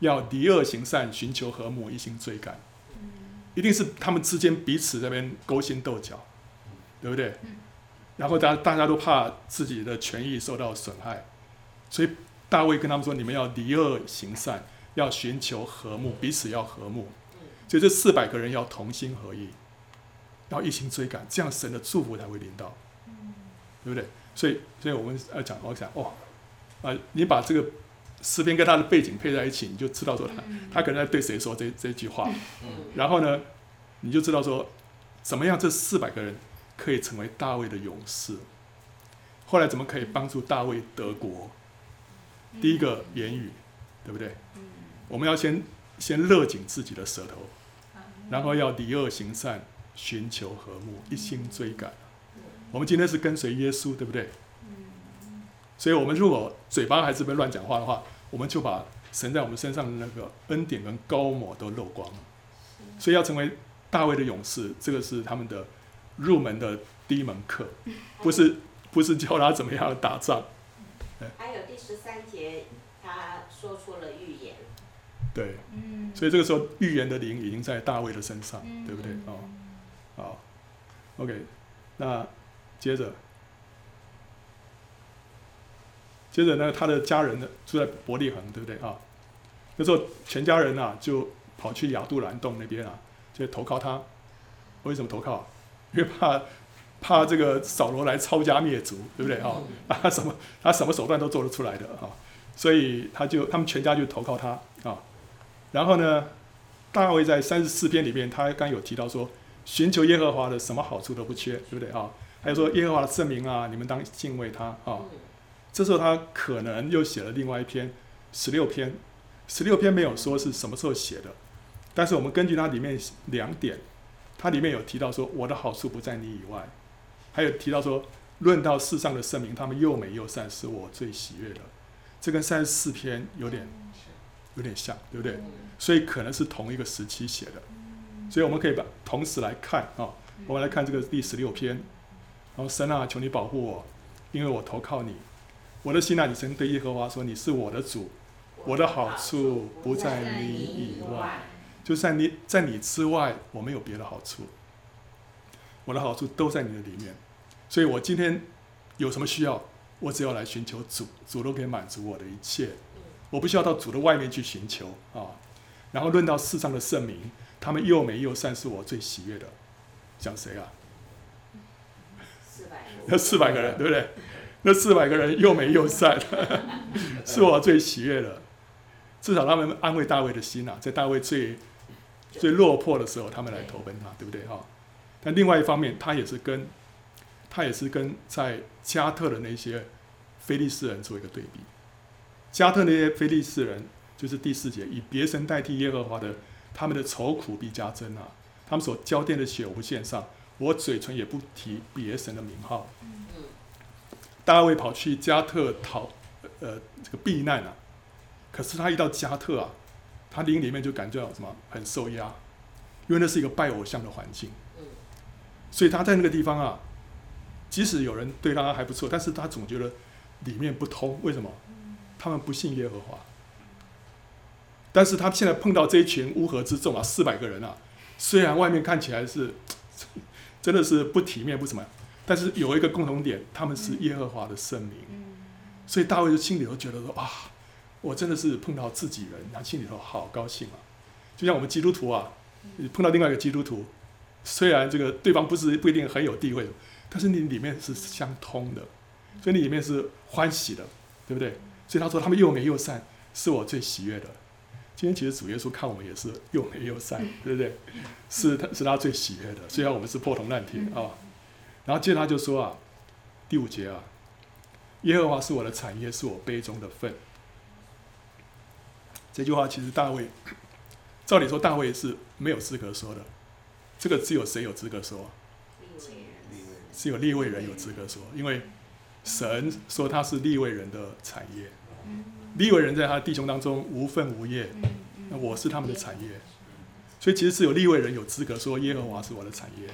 要离恶行善，寻求和睦，一心追赶。一定是他们之间彼此这边勾心斗角，对不对？然后大大家都怕自己的权益受到损害，所以大卫跟他们说：你们要离恶行善，要寻求和睦，彼此要和睦。所以这四百个人要同心合意，要一心追赶，这样神的祝福才会临到，对不对？所以，所以我们要讲，我想，哦。啊，你把这个诗篇跟他的背景配在一起，你就知道说他他可能在对谁说这这句话。然后呢，你就知道说，怎么样这四百个人可以成为大卫的勇士。后来怎么可以帮助大卫得国？第一个言语，对不对？我们要先先勒紧自己的舌头，然后要离恶行善，寻求和睦，一心追赶。我们今天是跟随耶稣，对不对？所以，我们如果嘴巴还是被乱讲话的话，我们就把神在我们身上的那个恩典跟高抹都漏光了。所以，要成为大卫的勇士，这个是他们的入门的第一门课，<laughs> 不是不是教他怎么样打仗。还有第十三节，他说出了预言。对，嗯所以这个时候预言的灵已经在大卫的身上，对不对？哦，好，OK，那接着。接着呢，他的家人呢住在伯利恒，对不对啊？那时候全家人啊就跑去亚杜兰洞那边啊，就投靠他。为什么投靠？因为怕怕这个扫罗来抄家灭族，对不对啊？他什么他什么手段都做得出来的啊，所以他就他们全家就投靠他啊。然后呢，大卫在三十四篇里面，他刚有提到说，寻求耶和华的什么好处都不缺，对不对啊？还有说耶和华的圣名啊，你们当敬畏他啊。这时候他可能又写了另外一篇十六篇，十六篇没有说是什么时候写的，但是我们根据它里面两点，它里面有提到说我的好处不在你以外，还有提到说论到世上的圣明，他们又美又善，是我最喜悦的。这跟三十四篇有点有点像，对不对？所以可能是同一个时期写的，所以我们可以把同时来看啊，我们来看这个第十六篇，然后神啊，求你保护我，因为我投靠你。我的心啊，你曾对耶和华说：“你是我的主，我的好处不在你以外，就在你在你之外，我没有别的好处。我的好处都在你的里面，所以我今天有什么需要，我只要来寻求主，主都可以满足我的一切。我不需要到主的外面去寻求啊。然后论到世上的圣名，他们又美又善，是我最喜悦的。讲谁啊？四百个，那四百个人，对不对？那四百个人又美又善，<laughs> 是我最喜悦的。至少他们安慰大卫的心啊，在大卫最最落魄的时候，他们来投奔他，对不对哈？但另外一方面，他也是跟他也是跟在加特的那些非利士人做一个对比。加特那些非利士人，就是第四节，以别神代替耶和华的，他们的愁苦必加增啊！他们所浇奠的血无限上，我嘴唇也不提别神的名号。大卫跑去加特逃，呃，这个避难啊。可是他一到加特啊，他灵里面就感觉到什么很受压，因为那是一个拜偶像的环境。所以他在那个地方啊，即使有人对他还不错，但是他总觉得里面不通。为什么？他们不信耶和华。但是他现在碰到这一群乌合之众啊，四百个人啊，虽然外面看起来是 <tsk> 真的是不体面不什么。但是有一个共同点，他们是耶和华的圣民，所以大卫就心里头觉得说啊，我真的是碰到自己人，他心里头好高兴啊。就像我们基督徒啊，碰到另外一个基督徒，虽然这个对方不是不一定很有地位，但是你里面是相通的，所以你里面是欢喜的，对不对？所以他说他们又美又善，是我最喜悦的。今天其实主耶稣看我们也是又美又善，对不对？是他是他最喜悦的，虽然我们是破铜烂铁啊。然后接着他就说啊，第五节啊，耶和华是我的产业，是我杯中的份。这句话其实大卫，照理说大卫是没有资格说的，这个只有谁有资格说？只有立位人有资格说，因为神说他是立位人的产业，立位人在他弟兄当中无份无业，那我是他们的产业，所以其实是有立位人有资格说耶和华是我的产业。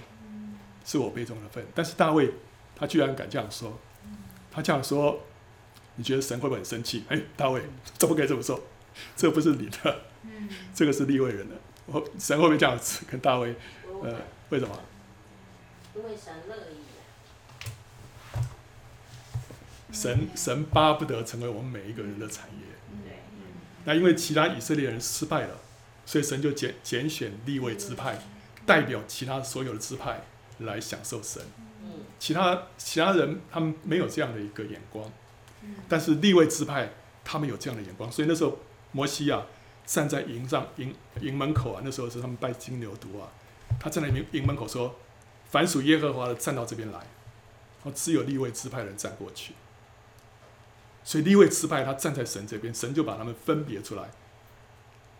是我杯中的份，但是大卫他居然敢这样说，他这样说，你觉得神会不会很生气？哎，大卫怎么可以这么说？这不是你的，这个是立位人的。我神会不会这样子跟大卫？呃，为什么？因为神乐意。神神巴不得成为我们每一个人的产业。对。那因为其他以色列人失败了，所以神就拣拣选立位支派，代表其他所有的支派。来享受神，其他其他人他们没有这样的一个眼光，但是立位支派他们有这样的眼光，所以那时候摩西啊站在营帐营营门口啊，那时候是他们拜金牛犊啊，他站在营营门口说：“凡属耶和华的站到这边来。”然后只有立位支派人站过去，所以利未支派他站在神这边，神就把他们分别出来，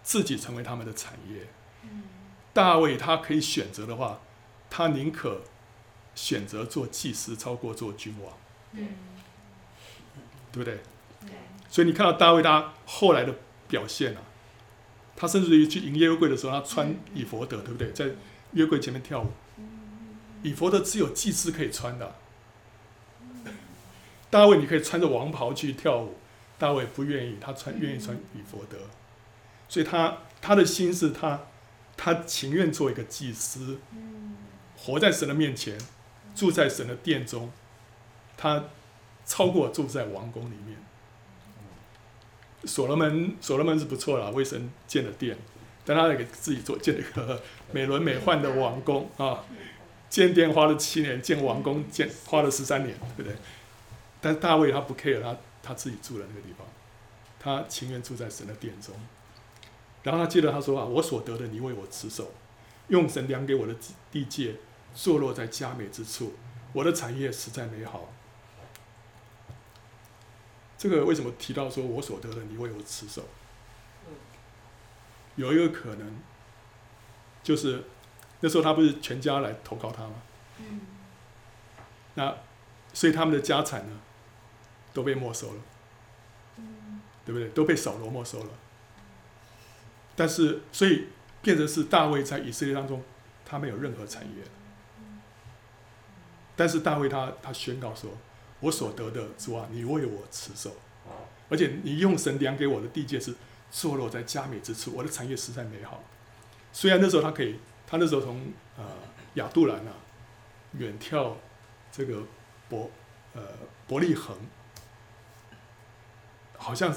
自己成为他们的产业。大卫他可以选择的话。他宁可选择做祭司，超过做君王，对不对？所以你看到大卫他后来的表现啊，他甚至于去迎约柜的时候，他穿以佛得，对不对？在约柜前面跳舞，以佛得只有祭司可以穿的。大卫你可以穿着王袍去跳舞，大卫不愿意，他穿愿意穿以弗德，所以他他的心是他他情愿做一个祭司。活在神的面前，住在神的殿中，他超过住在王宫里面。所罗门，所罗门是不错啦，为神建了殿，但他也给自己做建了一个 <laughs> 美轮美奂的王宫啊。建殿花了七年，建王宫建花了十三年，对不对？但大卫他不 care，他他自己住的那个地方，他情愿住在神的殿中。然后他接着他说啊，我所得的，你为我持守，用神量给我的地界。坐落在佳美之处，我的产业实在美好。这个为什么提到说我所得的你为我持守？嗯有一个可能，就是那时候他不是全家来投靠他吗？嗯那所以他们的家产呢，都被没收了，嗯对不对？都被扫罗没收了。但是，所以变成是大卫在以色列当中，他没有任何产业。但是大卫他他宣告说：“我所得的主啊，你为我持守，而且你用神量给我的地界是坐落在佳美之处，我的产业实在美好。”虽然那时候他可以，他那时候从呃亚杜兰啊远眺这个伯呃伯利恒，好像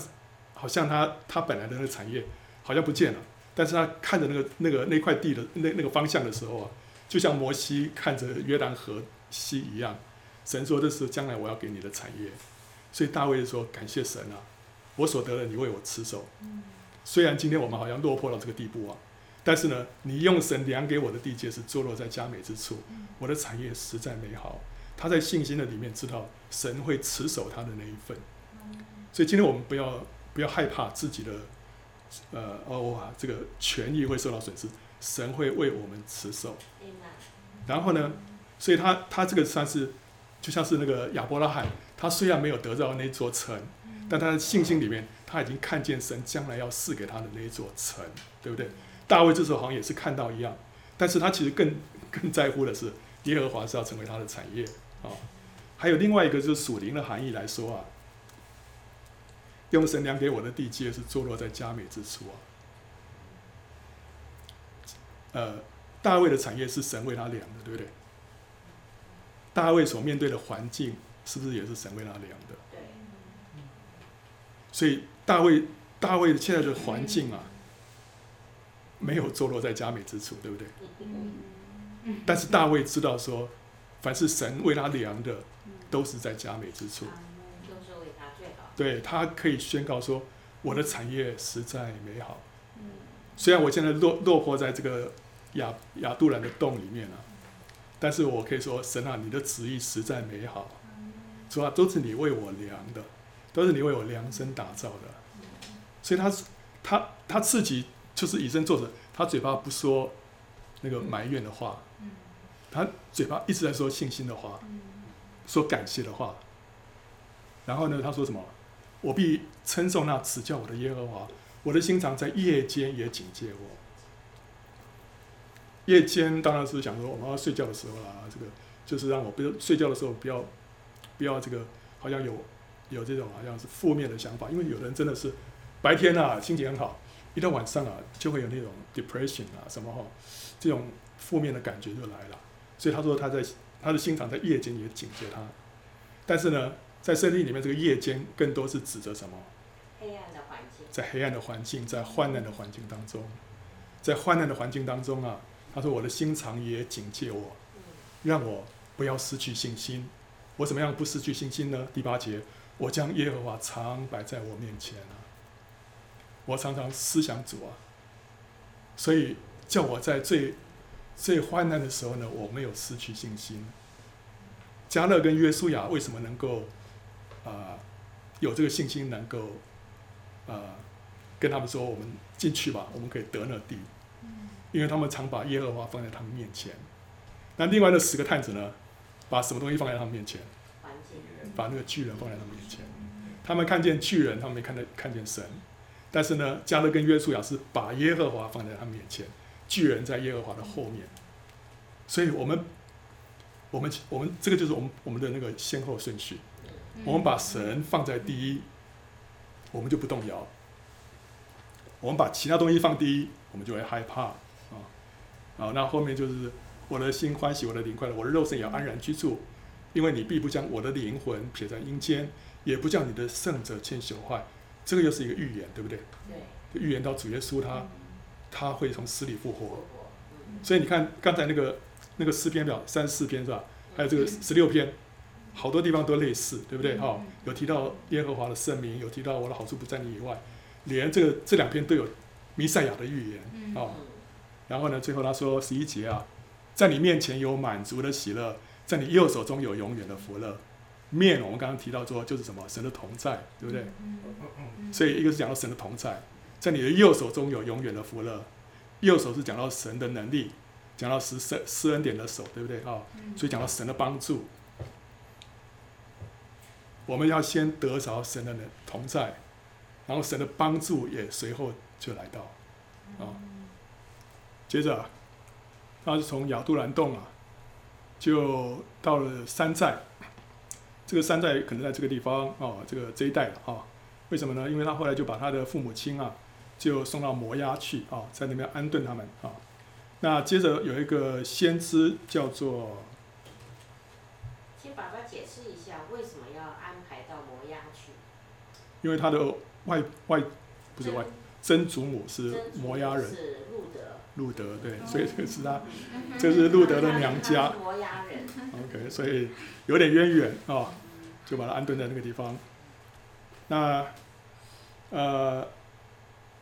好像他他本来的那个产业好像不见了，但是他看着那个那个那块地的那那个方向的时候啊，就像摩西看着约旦河西一样，神说这是将来我要给你的产业，所以大卫说感谢神啊，我所得的你为我持守。虽然今天我们好像落魄到这个地步啊，但是呢，你用神量给我的地界是坐落在佳美之处，我的产业实在美好。他在信心的里面知道神会持守他的那一份，所以今天我们不要不要害怕自己的，呃哦啊这个权益会受到损失，神会为我们持守。然后呢，所以他他这个算是就像是那个亚伯拉罕，他虽然没有得到那座城，但他的信心里面他已经看见神将来要赐给他的那一座城，对不对？大卫这时候好像也是看到一样，但是他其实更更在乎的是耶和华是要成为他的产业。啊、哦，还有另外一个就是属灵的含义来说啊，用神量给我的地界是坐落在佳美之处啊。呃，大卫的产业是神为他量的，对不对？大卫所面对的环境是不是也是神为他量的？对。所以大卫大卫现在的环境啊，没有坐落在佳美之处，对不对？但是大卫知道说。凡是神为他量的，都是在佳美之处。对，他可以宣告说：“我的产业实在美好。”虽然我现在落落魄在这个亚亚杜兰的洞里面了，但是我可以说：“神啊，你的旨意实在美好。”主啊，都是你为我量的，都是你为我量身打造的。所以他他他自己就是以身作则，他嘴巴不说那个埋怨的话。他嘴巴一直在说信心的话，说感谢的话。然后呢，他说什么？我必称颂那指教我的耶和华，我的心肠在夜间也警戒我。夜间当然是想说我们要睡觉的时候啦，这个就是让我不要睡觉的时候不要不要这个好像有有这种好像是负面的想法，因为有人真的是白天啊心情很好，一到晚上啊就会有那种 depression 啊什么哈，这种负面的感觉就来了。所以他说他在他的心肠在夜间也警戒他，但是呢，在圣经里面这个夜间更多是指着什么？黑暗的环境。在黑暗的环境，在患难的环境当中，在患难的环境当中啊，他说我的心肠也警戒我，让我不要失去信心。我怎么样不失去信心呢？第八节，我将耶和华常摆在我面前啊，我常常思想主啊，所以叫我在最。最患难的时候呢，我没有失去信心。加勒跟约书亚为什么能够啊、呃、有这个信心，能够啊、呃、跟他们说：“我们进去吧，我们可以得那地。”因为他们常把耶和华放在他们面前。那另外那十个探子呢，把什么东西放在他们面前？把那个巨人放在他们面前。他们看见巨人，他们没看到看见神。但是呢，加勒跟约书亚是把耶和华放在他们面前。巨人在耶和华的后面，所以我们，我们，我们这个就是我们我们的那个先后顺序。我们把神放在第一，我们就不动摇。我们把其他东西放第一，我们就会害怕啊啊！那后面就是我的心欢喜，我的灵快乐，我的肉身也要安然居住，因为你必不将我的灵魂撇在阴间，也不叫你的圣者迁朽坏。这个又是一个预言，对不对？对。预言到主耶稣他。他会从死里复活，所以你看刚才那个那个诗篇表三十四篇是吧？还有这个十六篇，好多地方都类似，对不对？哈，有提到耶和华的圣名，有提到我的好处不在你以外，连这个这两篇都有弥赛亚的预言啊。然后呢，最后他说十一节啊，在你面前有满足的喜乐，在你右手中有永远的福乐。面我们刚刚提到说就是什么神的同在，对不对？嗯嗯所以一个是讲到神的同在，在你的右手中有永远的福乐，右手是讲到神的能力，讲到施施施恩典的手，对不对啊？嗯所以讲到神的帮助，我们要先得着神的同在，然后神的帮助也随后就来到啊。接着，他是从亚杜兰洞啊，就到了山寨。这个山寨可能在这个地方啊，这个这一带了啊。为什么呢？因为他后来就把他的父母亲啊，就送到摩押去啊，在那边安顿他们啊。那接着有一个先知叫做，请爸爸解释一下，为什么？因为他的外外不是外曾祖母是摩押人，是路德，路德对，所以这是他，这是路德的娘家。摩押人，OK，所以有点渊源啊，就把他安顿在那个地方。那呃，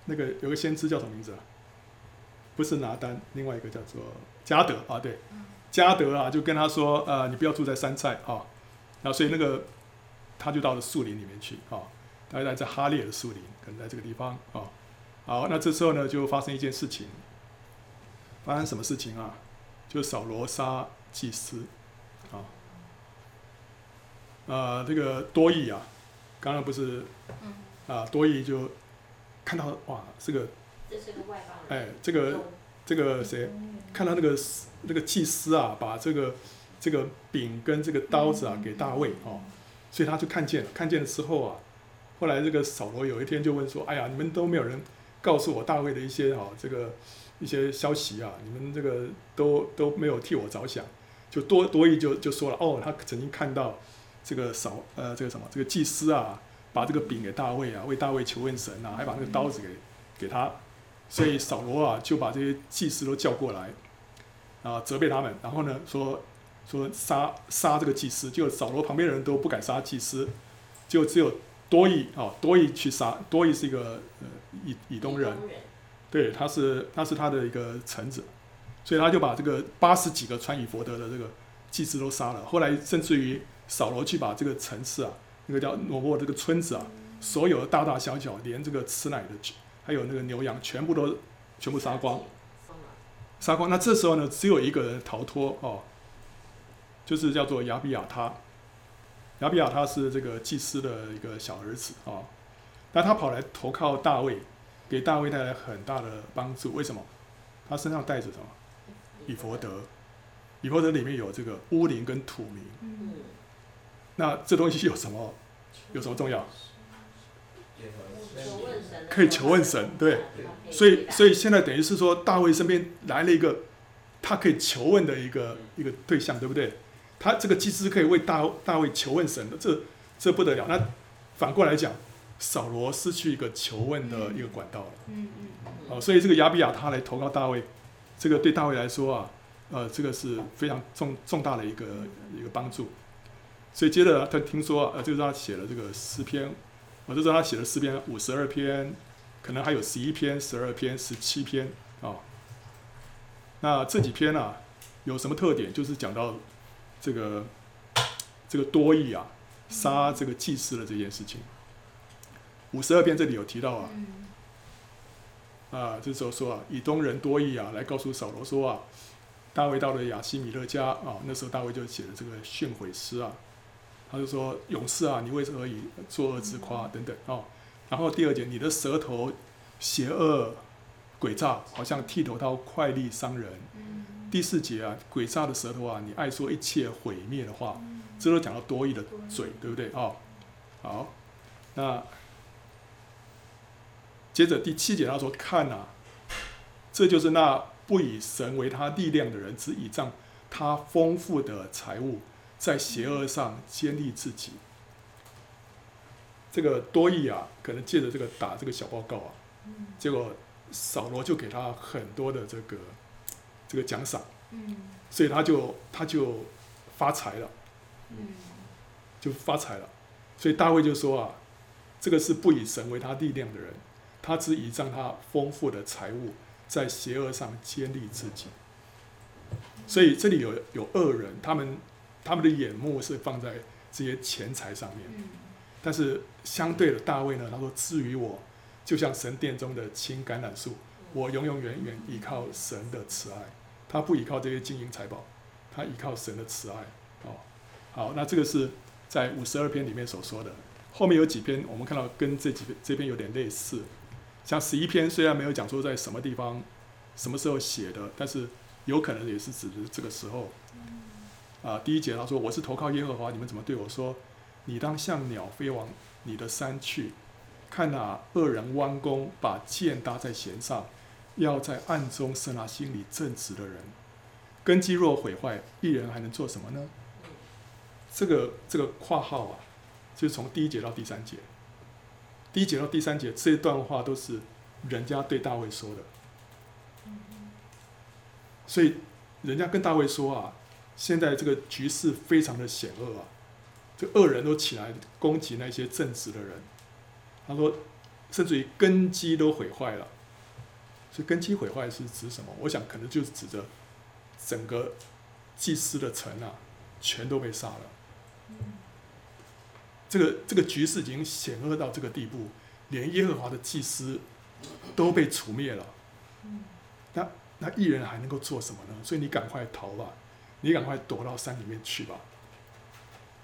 那个有个先知叫什么名字啊？不是拿单，另外一个叫做加德啊，对，加德啊，就跟他说，呃，你不要住在山寨啊。然后所以那个他就到了树林里面去啊，大概在这哈列的树林，可能在这个地方啊。好，那这时候呢，就发生一件事情，发生什么事情啊？就扫罗杀祭司。啊，呃，这个多益啊，刚刚不是啊，多益就看到哇，这个这是个外邦人。哎，这个这个谁看到那个那个祭司啊，把这个这个饼跟这个刀子啊给大卫哦，所以他就看见了，看见了之后啊，后来这个扫罗有一天就问说，哎呀，你们都没有人告诉我大卫的一些哦这个一些消息啊，你们这个都都没有替我着想。就多多益就就说了，哦，他曾经看到这个扫呃这个什么这个祭司啊，把这个饼给大卫啊，为大卫求问神啊，还把那个刀子给给他，所以扫罗啊就把这些祭司都叫过来，啊责备他们，然后呢说说杀杀这个祭司，就扫罗旁边的人都不敢杀祭司，就只有 <laughs> <laughs> 多益啊多益去杀，多益是一个呃以以东人，对，他是他是他的一个臣子。所以他就把这个八十几个穿以佛德的这个祭司都杀了。后来甚至于扫罗去把这个城市啊，那个叫挪波这个村子啊，所有的大大小小，连这个吃奶的，还有那个牛羊，全部都全部杀光，杀光。那这时候呢，只有一个人逃脱哦，就是叫做亚比亚他。亚比亚他是这个祭司的一个小儿子啊、哦，但他跑来投靠大卫，给大卫带来很大的帮助。为什么？他身上带着什么？以佛德，以佛德里面有这个乌灵跟土明，嗯，那这东西有什么？有什么重要？求问神，可以求问神，对。所以，所以现在等于是说，大卫身边来了一个他可以求问的一个一个对象，对不对？他这个祭司可以为大大卫求问神的，这这不得了。那反过来讲，扫罗失去一个求问的一个管道了。嗯嗯哦，所以这个亚比亚他来投靠大卫，这个对大卫来说啊，呃，这个是非常重重大的一个一个帮助。所以接着他听说，呃，就是他写了这个诗篇，我就知道他写了诗篇五十二篇，可能还有十一篇、十二篇、十七篇啊、哦。那这几篇啊，有什么特点？就是讲到这个这个多义啊，杀这个祭司的这件事情。五十二篇这里有提到啊。啊，这时候说啊，以东人多义啊，来告诉扫罗说啊，大卫到了亚西米勒家啊，那时候大卫就写了这个训诲诗啊，他就说，勇士啊，你为何以作恶自夸等等啊。然后第二节，你的舌头邪恶诡诈，好像剃头刀快利伤人。第四节啊，诡诈的舌头啊，你爱说一切毁灭的话，这都讲到多益的嘴，对不对啊？好，那。接着第七节他说：“看啊，这就是那不以神为他力量的人，只倚仗他丰富的财物，在邪恶上坚立自己。”这个多益啊，可能借着这个打这个小报告啊，结果扫罗就给他很多的这个这个奖赏，所以他就他就发财了，就发财了。所以大卫就说啊，这个是不以神为他力量的人。他只倚仗他丰富的财物，在邪恶上坚立自己。所以这里有有恶人，他们他们的眼目是放在这些钱财上面。嗯但是相对的，大卫呢，他说：“至于我，就像神殿中的青橄榄树，我永永远远依靠神的慈爱。他不依靠这些金银财宝，他依靠神的慈爱。”哦，好，那这个是在五十二篇里面所说的。后面有几篇我们看到跟这几篇这篇有点类似，像十一篇虽然没有讲说在什么地方、什么时候写的，但是有可能也是指的这个时候。啊，第一节他说：“我是投靠耶和华，你们怎么对我说？”你当像鸟飞往你的山去，看哪，恶人弯弓，把箭搭在弦上，要在暗中射那心里正直的人。根基若毁坏，一人还能做什么呢？这个这个括号啊，就是从第一节到第三节，第一节到第三节这一段话都是人家对大卫说的，所以人家跟大卫说啊，现在这个局势非常的险恶啊。这恶人都起来攻击那些正直的人，他说，甚至于根基都毁坏了。所以根基毁坏是指什么？我想可能就是指着整个祭司的城啊，全都被杀了。这个这个局势已经险恶到这个地步，连耶和华的祭司都被除灭了。那那义人还能够做什么呢？所以你赶快逃吧，你赶快躲到山里面去吧。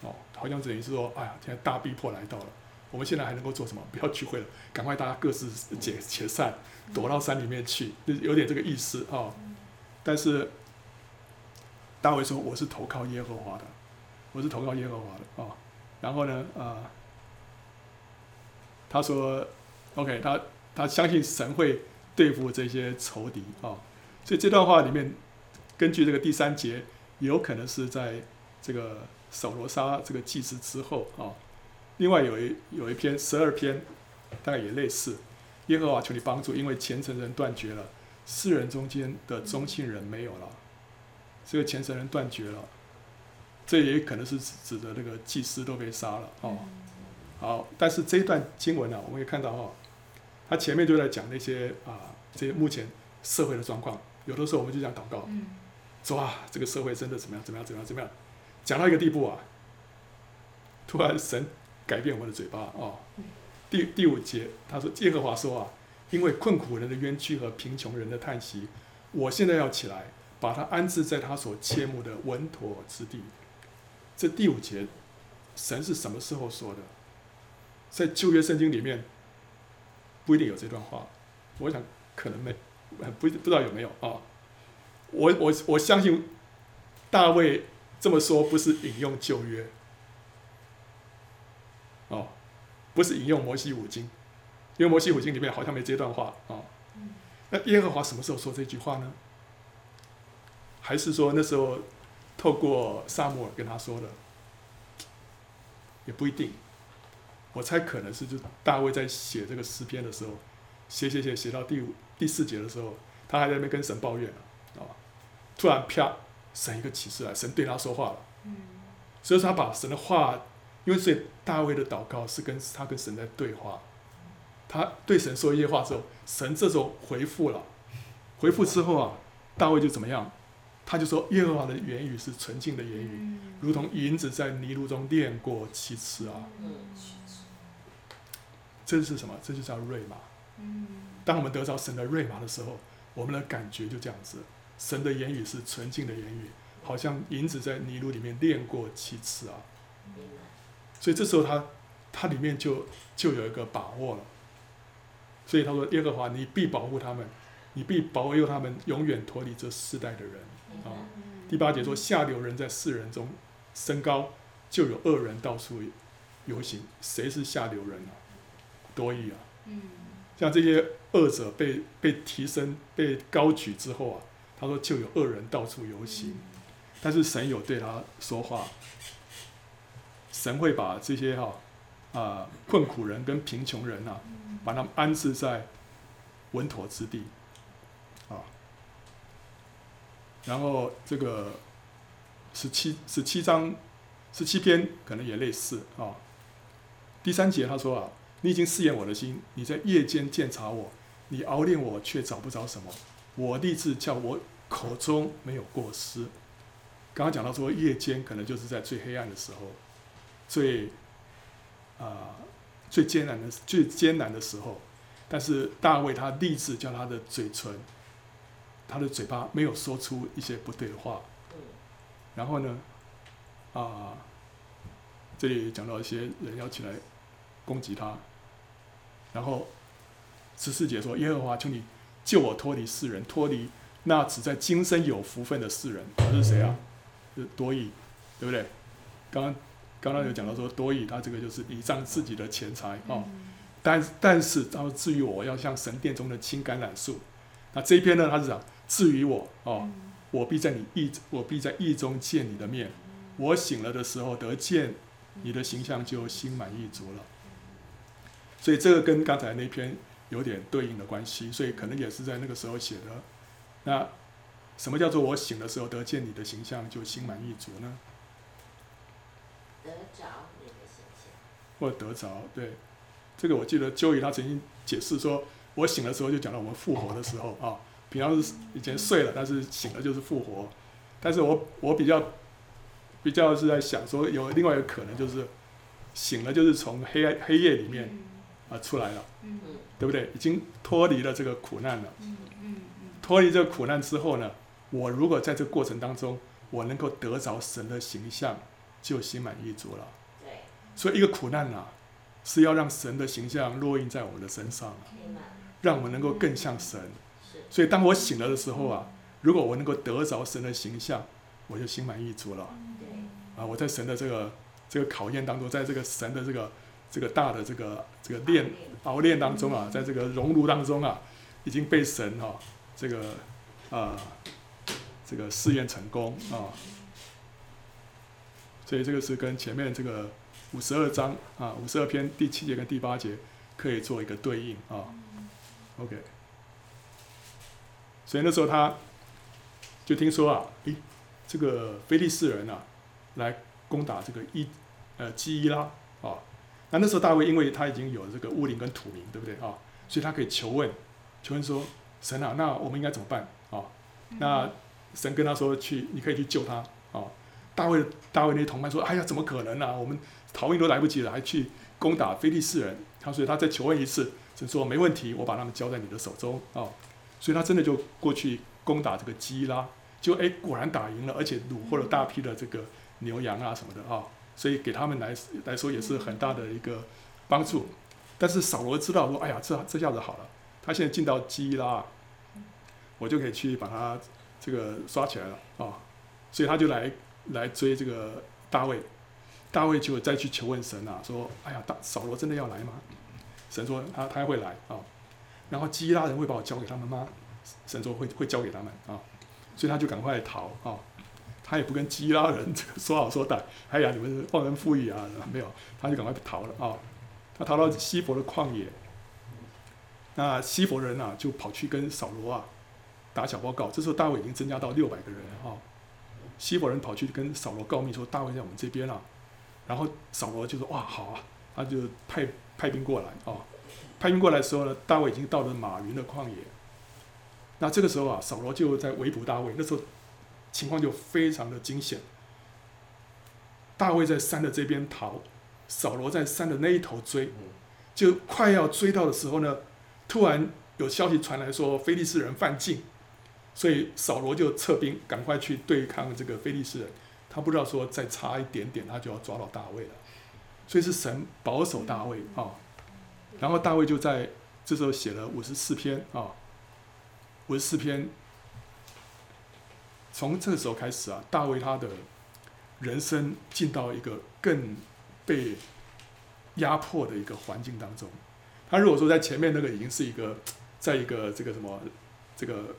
哦，好像等于是说，哎呀，现在大逼迫来到了，我们现在还能够做什么？不要聚会了，赶快大家各自解解散，躲到山里面去，就有点这个意思啊、哦。但是大卫说：“我是投靠耶和华的，我是投靠耶和华的啊。哦”然后呢，啊、他说：“OK，他他相信神会对付这些仇敌啊、哦。”所以这段话里面，根据这个第三节，有可能是在这个。扫罗杀这个祭司之后啊，另外有一有一篇十二篇，大概也类似。耶和华求你帮助，因为虔诚人断绝了，世人中间的忠信人没有了，这个虔诚人断绝了，这也可能是指指的那个祭司都被杀了哦。好，但是这一段经文呢、啊，我们也看到哈，他前面就在讲那些啊，这些目前社会的状况。有的时候我们就这样祷告，说啊，这个社会真的怎么样？怎么样？怎么样？怎么样？讲到一个地步啊，突然神改变我们的嘴巴啊、哦。第第五节他说：“耶和华说啊，因为困苦人的冤屈和贫穷人的叹息，我现在要起来，把他安置在他所切慕的稳妥之地。”这第五节，神是什么时候说的？在旧约圣经里面不一定有这段话，我想可能没，不不知道有没有啊、我我我相信大卫。这么说不是引用旧约，哦，不是引用摩西五经，因为摩西五经里面好像没这段话啊、哦。那耶和华什么时候说这句话呢？还是说那时候透过撒母耳跟他说的？也不一定。我猜可能是就大卫在写这个诗篇的时候，写写写写到第五第四节的时候，他还在那边跟神抱怨啊、哦，突然啪。神一个启示来，神对他说话了。所以说他把神的话，因为所以大卫的祷告是跟他跟神在对话。他对神说一些话之后，神这时候回复了。回复之后啊，大卫就怎么样？他就说耶和华的言语是纯净的言语，如同银子在泥炉中炼过七次啊。这是什么？这就叫瑞玛。当我们得着神的瑞玛的时候，我们的感觉就这样子。神的言语是纯净的言语，好像银子在泥炉里面炼过七次啊。所以这时候他他里面就就有一个把握了。所以他说：“耶和华，你必保护他们，你必保佑他们，永远脱离这世代的人。”啊，第八节说：“下流人在世人中升高，就有恶人到处游行。谁是下流人啊？多益啊。像这些恶者被被提升、被高举之后啊。”他说：“就有恶人到处游行，但是神有对他说话。神会把这些哈啊困苦人跟贫穷人呐、啊，把他们安置在稳妥之地啊。然后这个十七十七章十七篇可能也类似啊。第三节他说啊，你已经试验我的心，你在夜间鉴察我，你熬炼我却找不着什么。”我立志叫我口中没有过失。刚刚讲到说夜间可能就是在最黑暗的时候，最啊、呃、最艰难的最艰难的时候，但是大卫他立志叫他的嘴唇，他的嘴巴没有说出一些不对的话。然后呢，啊、呃，这里讲到一些人要起来攻击他，然后十四节说：“耶和华，求你救我脱离世人，脱离那只在今生有福分的世人。”他是谁啊？是多益，对不对？刚刚刚刚有讲到说多益，他这个就是倚仗自己的钱财啊、哦。但但是，然后至于我，要像神殿中的青橄榄树。那这一篇呢，他是讲至于我哦。我必在你意，我必在意中见你的面。我醒了的时候得见你的形象，就心满意足了。所以这个跟刚才那篇有点对应的关系，所以可能也是在那个时候写的。那什么叫做我醒的时候得见你的形象，就心满意足呢？得着你的形象，或得着，对，这个我记得 Joey 他曾经解释说，我醒的时候就讲到我们复活的时候啊。平常是以前睡了，但是醒了就是复活。但是我我比较比较是在想说，有另外一个可能就是醒了就是从黑暗黑夜里面啊出来了，对不对？已经脱离了这个苦难了。脱离这个苦难之后呢，我如果在这个过程当中，我能够得着神的形象，就心满意足了。所以一个苦难啊，是要让神的形象落印在我们的身上，让我们能够更像神。所以当我醒了的时候啊，如果我能够得着神的形象，我就心满意足了。啊，我在神的这个这个考验当中，在这个神的这个这个大的这个这个炼熬炼当中啊，在这个熔炉当中啊，已经被神哈、啊、这个啊这个试验成功啊。所以这个是跟前面这个五十二章啊五十二篇第七节跟第八节可以做一个对应啊。OK。所以那时候他就听说啊，诶，这个非利士人啊，来攻打这个伊呃基伊拉啊。那那时候大卫因为他已经有这个乌陵跟土明，对不对啊？所以他可以求问，求问说神啊，那我们应该怎么办啊？那神跟他说去，你可以去救他啊。大卫大卫那些同伴说，哎呀，怎么可能呢、啊？我们逃命都来不及了，还去攻打非利士人？他所以他再求问一次，神说没问题，我把他们交在你的手中啊。所以他真的就过去攻打这个基拉，就哎果然打赢了，而且虏获了大批的这个牛羊啊什么的啊，所以给他们来来说也是很大的一个帮助。但是扫罗知道说，哎呀，这这下子好了，他现在进到基拉，我就可以去把他这个刷起来了啊，所以他就来来追这个大卫，大卫就再去求问神啊，说，哎呀，大扫罗真的要来吗？神说他他会来啊。然后基拉人会把我交给他们吗？神说会会交给他们啊，所以他就赶快逃啊，他也不跟基拉人说好说歹，哎呀你们忘恩负义啊，没有，他就赶快逃了啊，他逃到西弗的旷野，那西弗人啊就跑去跟扫罗啊打小报告，这时候大卫已经增加到六百个人啊，西伯人跑去跟扫罗告密说大卫在我们这边了，然后扫罗就说哇好啊，他就派派兵过来啊。派兵过来的时候呢，大卫已经到了马云的旷野。那这个时候啊，扫罗就在围捕大卫。那时候情况就非常的惊险。大卫在山的这边逃，扫罗在山的那一头追。就快要追到的时候呢，突然有消息传来说非利士人犯境，所以扫罗就撤兵，赶快去对抗这个非利士人。他不知道说再差一点点，他就要抓到大卫了。所以是神保守大卫啊。然后大卫就在这时候写了五十四篇啊，五十四篇。从这个时候开始啊，大卫他的人生进到一个更被压迫的一个环境当中。他如果说在前面那个已经是一个，在一个这个什么这个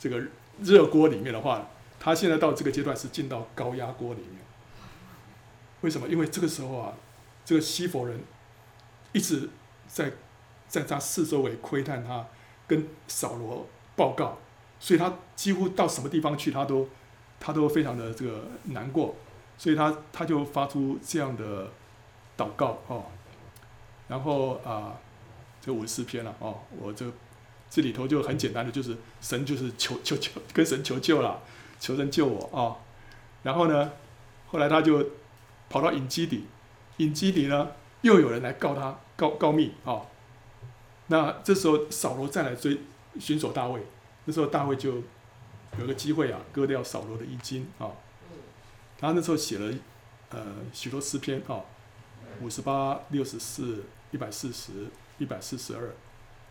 这个热锅里面的话，他现在到这个阶段是进到高压锅里面。为什么？因为这个时候啊，这个西弗人一直。在，在他四周围窥探他，跟扫罗报告，所以他几乎到什么地方去，他都，他都非常的这个难过，所以他他就发出这样的祷告哦，然后啊，这五十四篇了哦，我这这里头就很简单的，就是神就是求 <laughs> 求求跟神求救了，求神救我啊，然后呢，后来他就跑到隐基底，隐基底呢，又有人来告他告告密啊、那这时候扫罗再来追寻索大卫，那时候大卫就有个机会啊，割掉扫罗的衣襟啊。他、那时候写了呃许多诗篇啊，五十八、六十四、一百四十、一百四十二、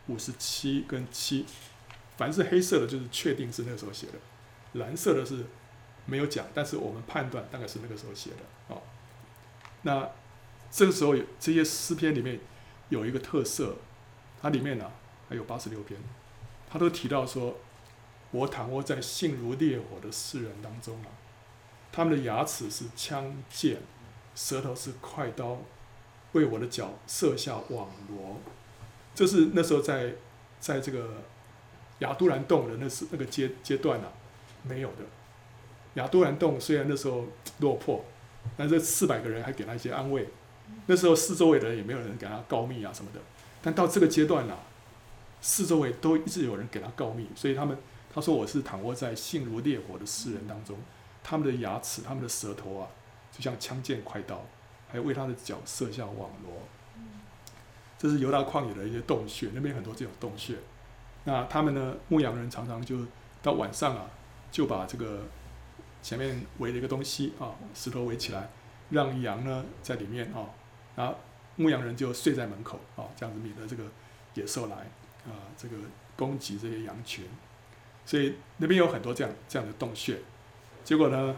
五十七跟七，凡是黑色的，就是确定是那个时候写的；蓝色的是没有讲，但是我们判断大概是那个时候写的啊、那这个时候有这些诗篇里面有一个特色，它里面呢、啊、还有八十六篇，他都提到说，我躺卧在性如烈火的世人当中啊，他们的牙齿是枪剑，舌头是快刀，为我的脚设下网罗。这是那时候在在这个亚都兰洞的那时那个阶阶段啊，没有的。亚都兰洞虽然那时候落魄，但这四百个人还给他一些安慰。那时候四周围的人也没有人给他告密啊什么的，但到这个阶段了、啊，四周围都一直有人给他告密，所以他们他说我是躺卧在性如烈火的世人当中，他们的牙齿、他们的舌头啊，就像枪剑快刀，还有为他的脚设下网罗。这是犹大旷野的一些洞穴，那边很多这种洞穴。那他们呢，牧羊人常常就到晚上啊，就把这个前面围了一个东西啊，石头围起来，让羊呢在里面啊。然后牧羊人就睡在门口啊，这样子免得这个野兽来啊，这个攻击这些羊群。所以那边有很多这样这样的洞穴。结果呢，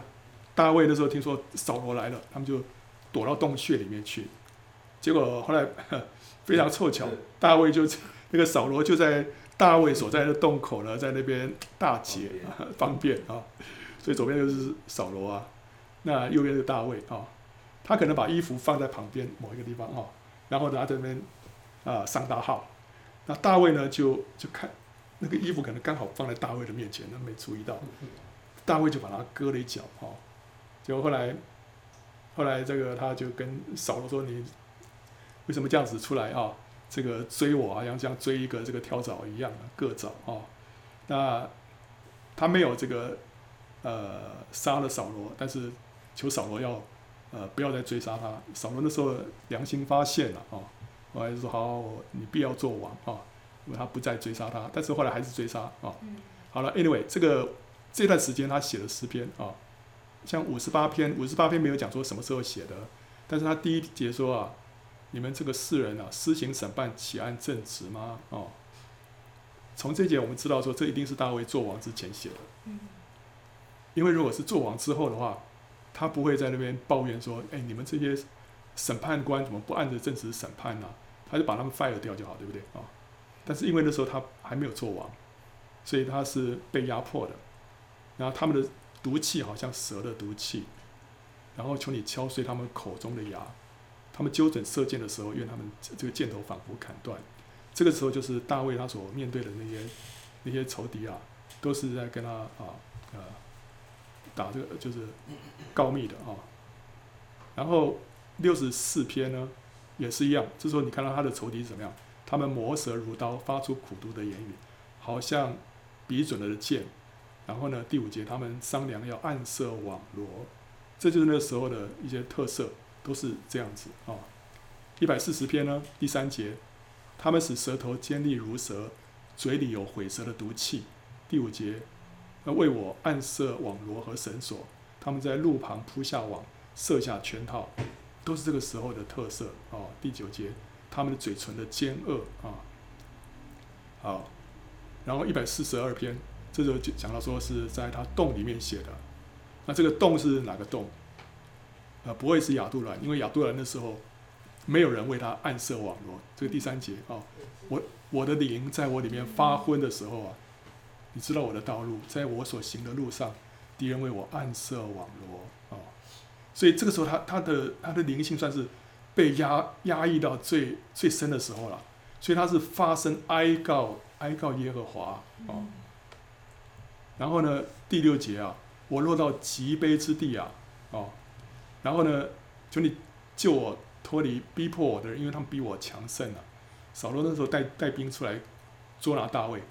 大卫那时候听说扫罗来了，他们就躲到洞穴里面去。结果后来 <laughs> 非常凑巧，大卫就那个扫罗就在大卫所在的洞口呢，在那边大解 <laughs> 方便啊。所以左边就是扫罗啊，那右边是大卫啊。他可能把衣服放在旁边某一个地方啊，然后他在那边啊上大号，那大卫呢就就看那个衣服可能刚好放在大卫的面前，他没注意到，大卫就把他割了一脚啊，结果后来后来这个他就跟扫罗说，你为什么这样子出来啊？这个追我啊，像像追一个这个跳蚤一样的个蚤啊，那他没有这个呃杀了扫罗，但是求扫罗要。呃，不要再追杀他。扫罗那时候良心发现了啊，后来就说好，你必要做王啊，因为他不再追杀他，但是后来还是追杀啊。好了，anyway，这个这段时间他写了诗篇啊，像五十八篇，五十八篇没有讲说什么时候写的，但是他第一节说啊，你们这个世人啊，施行审判，起按正直吗？哦，从这节我们知道说，这一定是大卫做王之前写的，因为如果是做王之后的话。他不会在那边抱怨说：“哎，你们这些审判官怎么不按着正直审判呢？”他就把他们 fire 掉就好，对不对啊？但是因为那时候他还没有做王，所以他是被压迫的。然后他们的毒气好像蛇的毒气，然后求你敲碎他们口中的牙。他们揪准射箭的时候，愿他们这个箭头仿佛砍断。这个时候就是大卫他所面对的那些那些仇敌啊，都是在跟他啊啊。打这个就是告密的啊，然后六十四篇呢也是一样，这时候你看到他的仇敌怎么样？他们磨舌如刀，发出苦毒的言语，好像比准了的箭。然后呢，第五节他们商量要暗设网罗，这就是那时候的一些特色，都是这样子啊。一百四十篇呢，第三节，他们使舌头尖利如蛇，嘴里有毁舌的毒气。第五节。那为我暗设网罗和绳索，他们在路旁铺下网，设下圈套，都是这个时候的特色啊、第九节，他们的嘴唇的奸恶啊，好，然后一百四十二篇，这就讲到说是在他洞里面写的。那这个洞是哪个洞？啊，不会是亚杜兰，因为亚杜兰那时候没有人为他暗设网络。这个第三节啊，我我的灵在我里面发昏的时候啊。你知道我的道路，在我所行的路上，敌人为我暗设网络啊、哦，所以这个时候他他的他的灵性算是被压压抑到最最深的时候了，所以他是发声哀告哀告耶和华啊、哦，然后呢第六节啊，我落到极悲之地啊，哦，然后呢求你救我脱离逼迫我的人，因为他们比我强盛啊，扫罗那时候带带兵出来捉拿大卫。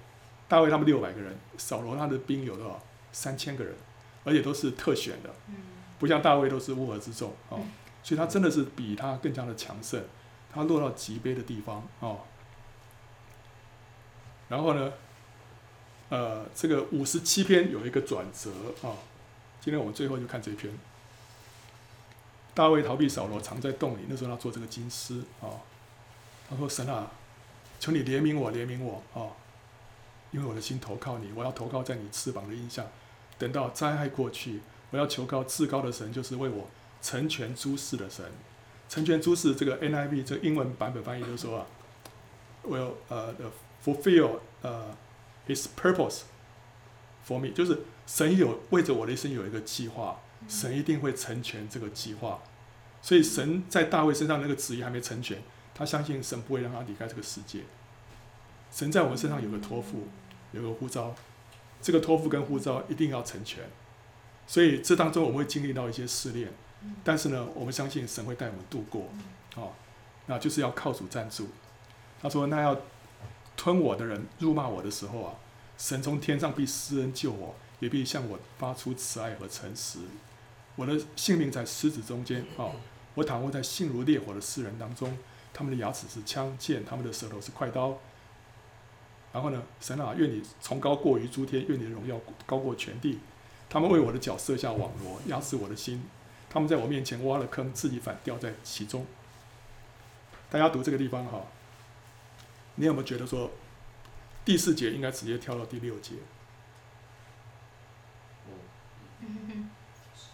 大卫他们六百个人，扫罗他的兵有多少？三千个人，而且都是特选的，不像大卫都是乌合之众啊。所以他真的是比他更加的强盛，他落到极卑的地方哦。然后呢，呃，这个五十七篇有一个转折啊。今天我们最后就看这篇。大卫逃避扫罗，藏在洞里。那时候他做这个金丝啊。他说：“神啊，求你怜悯我，怜悯我啊！因为我的心投靠你，我要投靠在你翅膀的荫下。等到灾害过去，我要求告至高的神，就是为我成全诸事的神。成全诸事，这个 NIV 这个英文版本翻译就说啊，will 呃、uh, fulfill 呃、uh, His purpose for me，就是神有为着我的一生有一个计划，神一定会成全这个计划。所以神在大卫身上那个旨意还没成全。”他相信神不会让他离开这个世界。神在我们身上有个托付，有个呼召，这个托付跟呼召一定要成全。所以这当中我们会经历到一些试炼，但是呢，我们相信神会带我们度过。哦，那就是要靠主站住。他说：“那要吞我的人辱骂我的时候啊，神从天上必施恩救我，也必向我发出慈爱和诚实。我的性命在狮子中间啊，我躺卧在性如烈火的世人当中。”他们的牙齿是枪剑，他们的舌头是快刀。然后呢，神啊，愿你崇高过于诸天，愿你的荣耀高过全地。他们为我的脚设下网罗，压死我的心。他们在我面前挖了坑，自己反掉在其中。大家读这个地方哈，你有没有觉得说，第四节应该直接跳到第六节？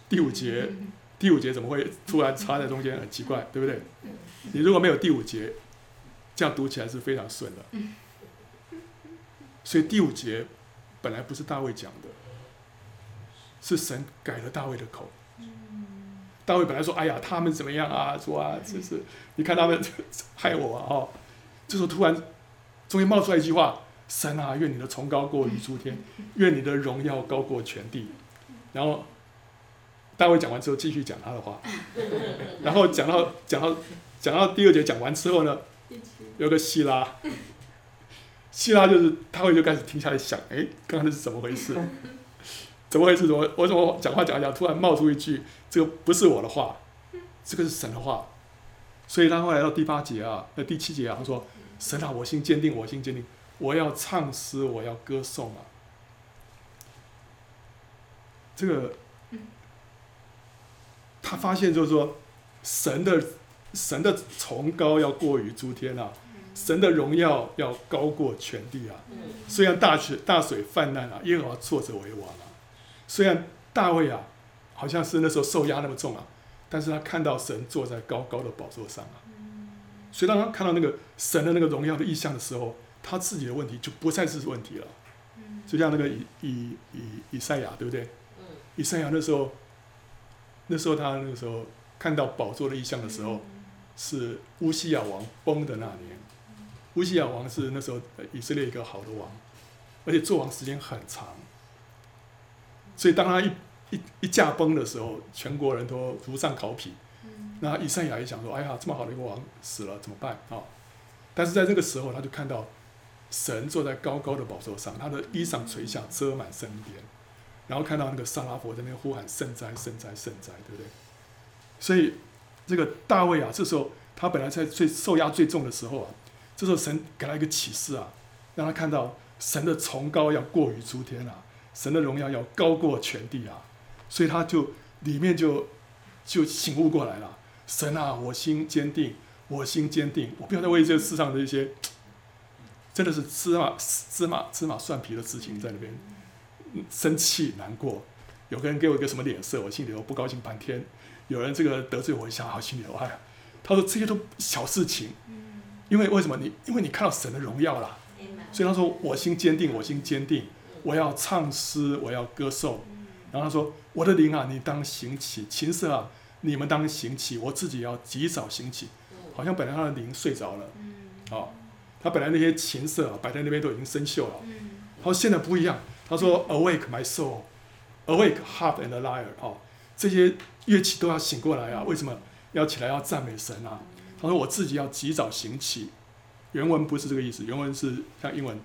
第五节，第五节怎么会突然插在中间？很奇怪，对不对？你如果没有第五节，这样读起来是非常顺的。所以第五节本来不是大卫讲的，是神改了大卫的口。大卫本来说：“哎呀，他们怎么样啊？说啊，这是你看他们害我啊！”哦，这时候突然中间冒出来一句话：“神啊，愿你的崇高过于诸天，愿你的荣耀高过全地。”然后大卫讲完之后，继续讲他的话，然后讲到讲到。讲到第二节讲完之后呢，有个希拉，希拉就是他会就开始停下来想，哎，刚刚是怎么回事？怎么回事？怎么我怎么讲话讲一讲，突然冒出一句，这个不是我的话，这个是神的话。所以他后来到第八节啊，那第七节啊，他说：“神啊，我心坚定，我心坚定，我要唱诗，我要歌颂啊。”这个，他发现就是说，神的。神的崇高要过于诸天啊，神的荣耀要高过全地啊。虽然大水大水泛滥啊，耶和华坐着为王啊。虽然大卫啊，好像是那时候受压那么重啊，但是他看到神坐在高高的宝座上啊。所以当他看到那个神的那个荣耀的意象的时候，他自己的问题就不再是问题了。就像那个以以以以赛亚，对不对？以赛亚那时候，那时候他那个时候看到宝座的意象的时候。是乌西亚王崩的那年，乌西亚王是那时候以色列一个好的王，而且做王时间很长，所以当他一一一驾崩的时候，全国人都如丧考妣。那以赛亚也想说：“哎呀，这么好的一个王死了怎么办啊？”但是在这个时候，他就看到神坐在高高的宝座上，他的衣裳垂下，遮满圣殿，然后看到那个萨拉佛在那边呼喊：“圣哉，圣哉，圣哉！”对不对？所以。这个大卫啊，这时候他本来在最受压最重的时候啊，这时候神给他一个启示啊，让他看到神的崇高要过于诸天啊，神的荣耀要高过全地啊，所以他就里面就就醒悟过来了。神啊，我心坚定，我心坚定，我不要再为这世上的一些真的是芝麻芝麻芝麻蒜皮的事情在那边生气难过。有个人给我一个什么脸色，我心里头不高兴半天。有人这个得罪我一下，好心里头哎，他说这些都小事情，因为为什么你？因为你看到神的荣耀了，所以他说我心坚定，我心坚定，我要唱诗，我要歌颂。然后他说我的灵啊，你当行起，琴瑟啊，你们当行起，我自己要及早行起。好像本来他的灵睡着了，哦，他本来那些琴瑟啊摆在那边都已经生锈了，他说现在不一样，他说 Awake my soul，Awake harp and lyre，哦，这些。乐器都要醒过来啊！为什么要起来要赞美神啊？他说：“我自己要及早醒起。”原文不是这个意思，原文是像英文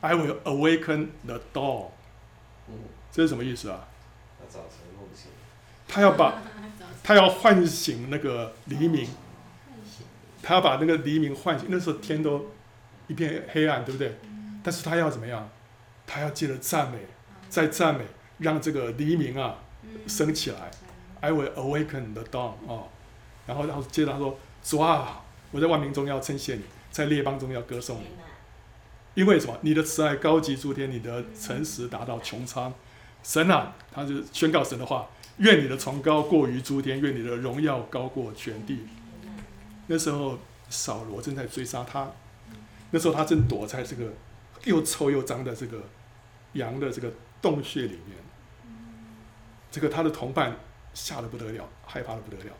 ：“I will awaken the dawn。”这是什么意思啊？他要把 <laughs> 他要唤醒那个黎明，他要把那个黎明唤醒。那时候天都一片黑暗，对不对？但是他要怎么样？他要借着赞美，再赞美，让这个黎明啊升起来。I will awaken the dawn 哦，然后然后接着他说：主啊，我在万民中要称谢你，在列邦中要歌颂你。因为什么？你的慈爱高级诸天，你的诚实达到穹苍。神啊，他就宣告神的话：愿你的崇高过于诸天，愿你的荣耀高过全地。那时候扫罗正在追杀他，那时候他正躲在这个又臭又脏的这个羊的这个洞穴里面。这个他的同伴吓得不得了，害怕得不得了。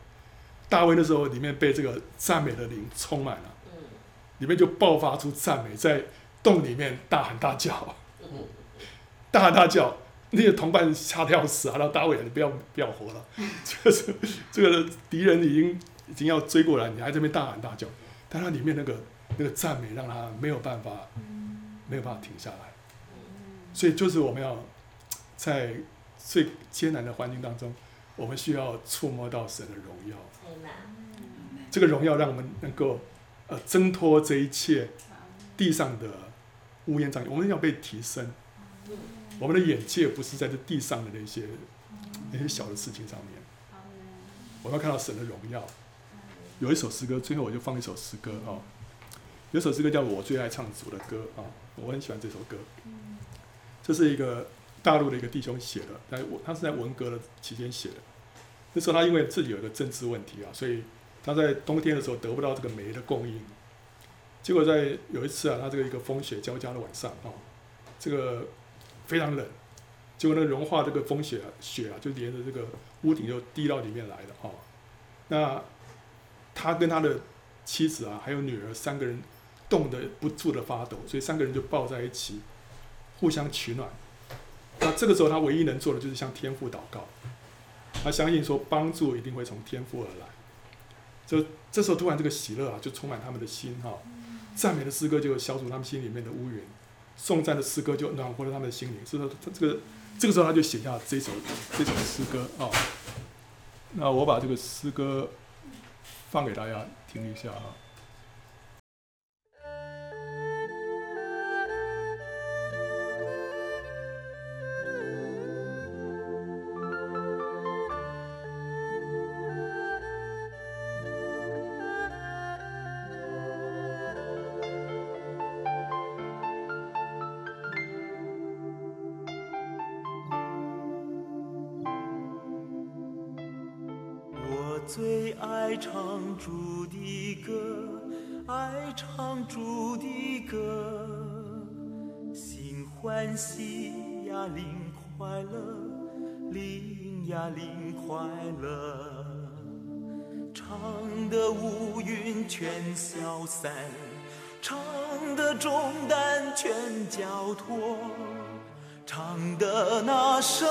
大卫那时候里面被这个赞美的灵充满了，里面就爆发出赞美，在。洞里面大喊大叫，大喊大叫，那些同伴吓得要死啊！然后大卫，你不要不要活了，这个是这个敌人已经已经要追过来，你还在这边大喊大叫，但他里面那个那个赞美让他没有办法没有办法停下来，所以就是我们要在最艰难的环境当中，我们需要触摸到神的荣耀，这个荣耀让我们能够呃挣脱这一切地上的。乌烟瘴气，我们要被提升。我们的眼界不是在这地上的那些那些小的事情上面。我们要看到神的荣耀。有一首诗歌，最后我就放一首诗歌啊。有首诗歌叫我最爱唱主的歌啊，我很喜欢这首歌。这是一个大陆的一个弟兄写的，在我他是在文革的期间写的。那时候他因为自己有一个政治问题啊，所以他在冬天的时候得不到这个煤的供应。结果在有一次啊，他这个一个风雪交加的晚上啊，这个非常冷，结果那个融化这个风雪啊，雪啊就连着这个屋顶就滴到里面来了啊。那他跟他的妻子啊，还有女儿三个人冻得不住的发抖，所以三个人就抱在一起，互相取暖。那这个时候他唯一能做的就是向天父祷告，他相信说帮助一定会从天父而来。就这时候突然这个喜乐啊，就充满他们的心哈。赞美的诗歌就消除他们心里面的乌云，颂赞的诗歌就暖和了他们的心灵。所以说，他这个这个时候他就写下这首这首诗歌啊。那我把这个诗歌放给大家听一下啊。的歌，爱唱主的歌，心欢喜呀，灵快乐，灵呀灵快乐，唱得乌云全消散，唱得重担全交托，唱得那圣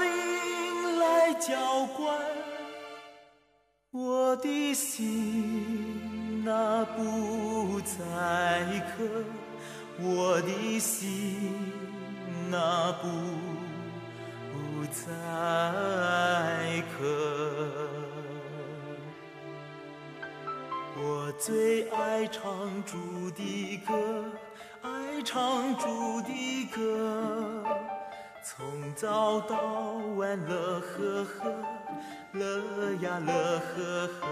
灵来浇灌。我的心那不再渴，我的心那不不再渴。我最爱唱主的歌，爱唱主的歌，从早到晚乐呵呵。乐呀乐呵呵，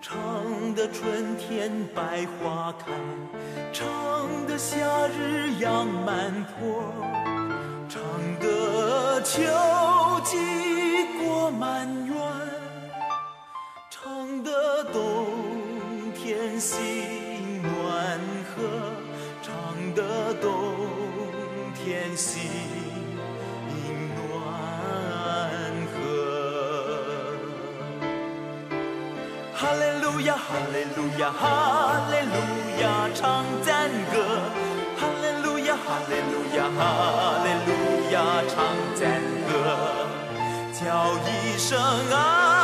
唱得春天百花开，唱得夏日阳满坡，唱得秋季果满园，唱得冬天心暖和，唱得冬天心。哈利路亚，哈利路亚，哈利路亚，唱赞歌。哈利路亚，哈利路亚，哈利路亚，唱赞歌。叫一声啊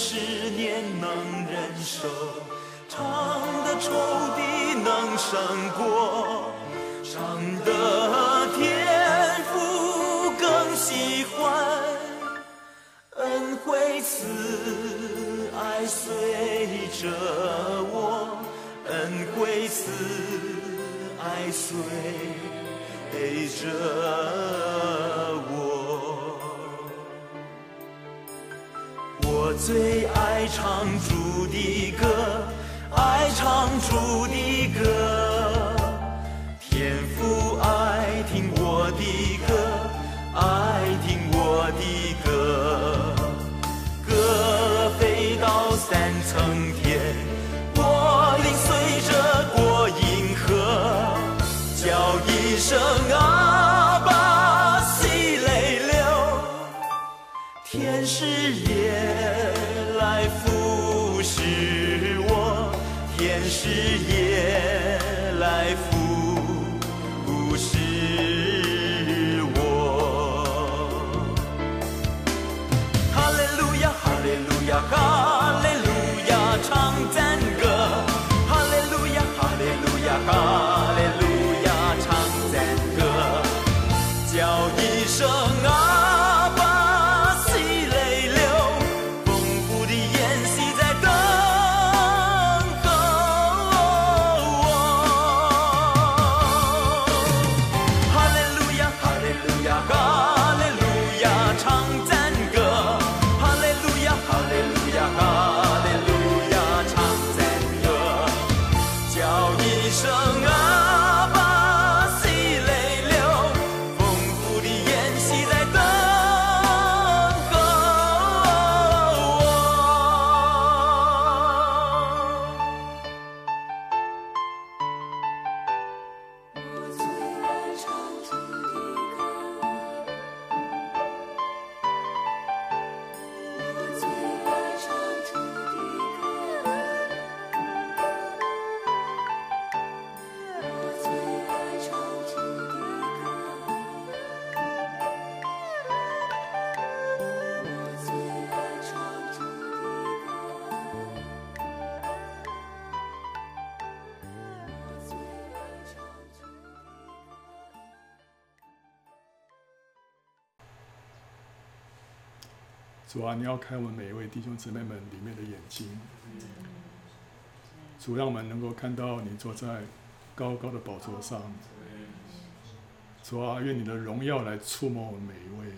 十年能忍受，唱的仇敌能胜过，唱的天父更喜欢。恩惠慈爱随着我，恩惠慈爱随着最爱唱主的歌，爱唱主的歌，主啊，你要开我们每一位弟兄姊妹们里面的眼睛，主让我们能够看到你坐在高高的宝座上。主啊，愿你的荣耀来触摸我们每一位。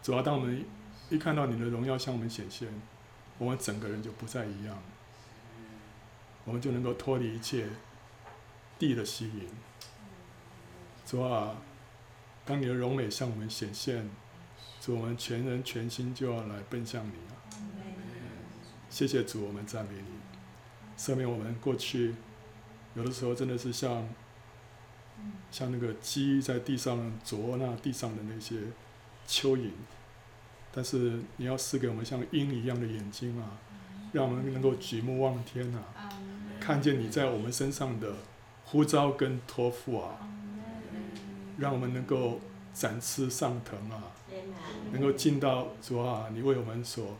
主啊，当我们一看到你的荣耀向我们显现，我们整个人就不再一样，我们就能够脱离一切地的吸引。主啊，当你的荣美向我们显现。主，我们全人全心就要来奔向你啊！谢谢主，我们赞美你，赦免我们过去有的时候真的是像像那个鸡在地上啄那地上的那些蚯蚓，但是你要赐给我们像鹰一样的眼睛啊，让我们能够举目望天啊，看见你在我们身上的呼召跟托付啊，让我们能够展翅上腾啊！能够进到主啊，你为我们所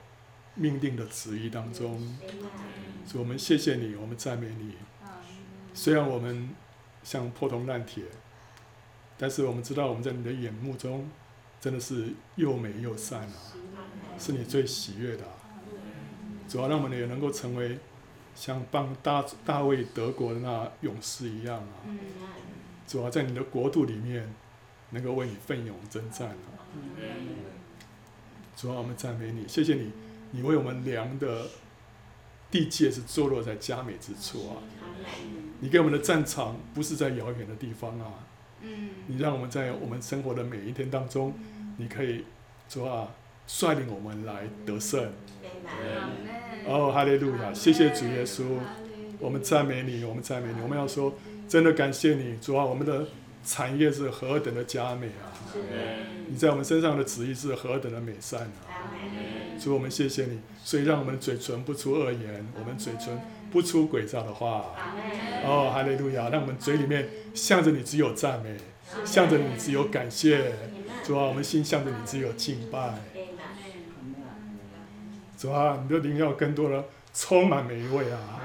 命定的旨意当中，主，我们谢谢你，我们赞美你。虽然我们像破铜烂铁，但是我们知道我们在你的眼目中真的是又美又善啊，是你最喜悦的啊。主啊，让我们也能够成为像帮大大卫德国的那勇士一样啊。主啊，在你的国度里面能够为你奋勇征战啊。主啊，我们赞美你，谢谢你，你为我们量的地界是坐落在佳美之处啊！你给我们的战场不是在遥远的地方啊！你让我们在我们生活的每一天当中，你可以主啊率领我们来得胜。哦，哈利路亚！谢谢主耶稣，我们赞美你，我们赞美你，我们要说真的感谢你，主啊，我们的产业是何等的佳美啊！你在我们身上的旨意是何等的美善啊！主，我们谢谢你，所以让我们嘴唇不出恶言，我们嘴唇不出诡诈的话。哦，哈利路亚！让我们嘴里面向着你只有赞美，向着你只有感谢。主啊，我们心向着你只有敬拜。主啊，你的灵要更多的充满每一位啊。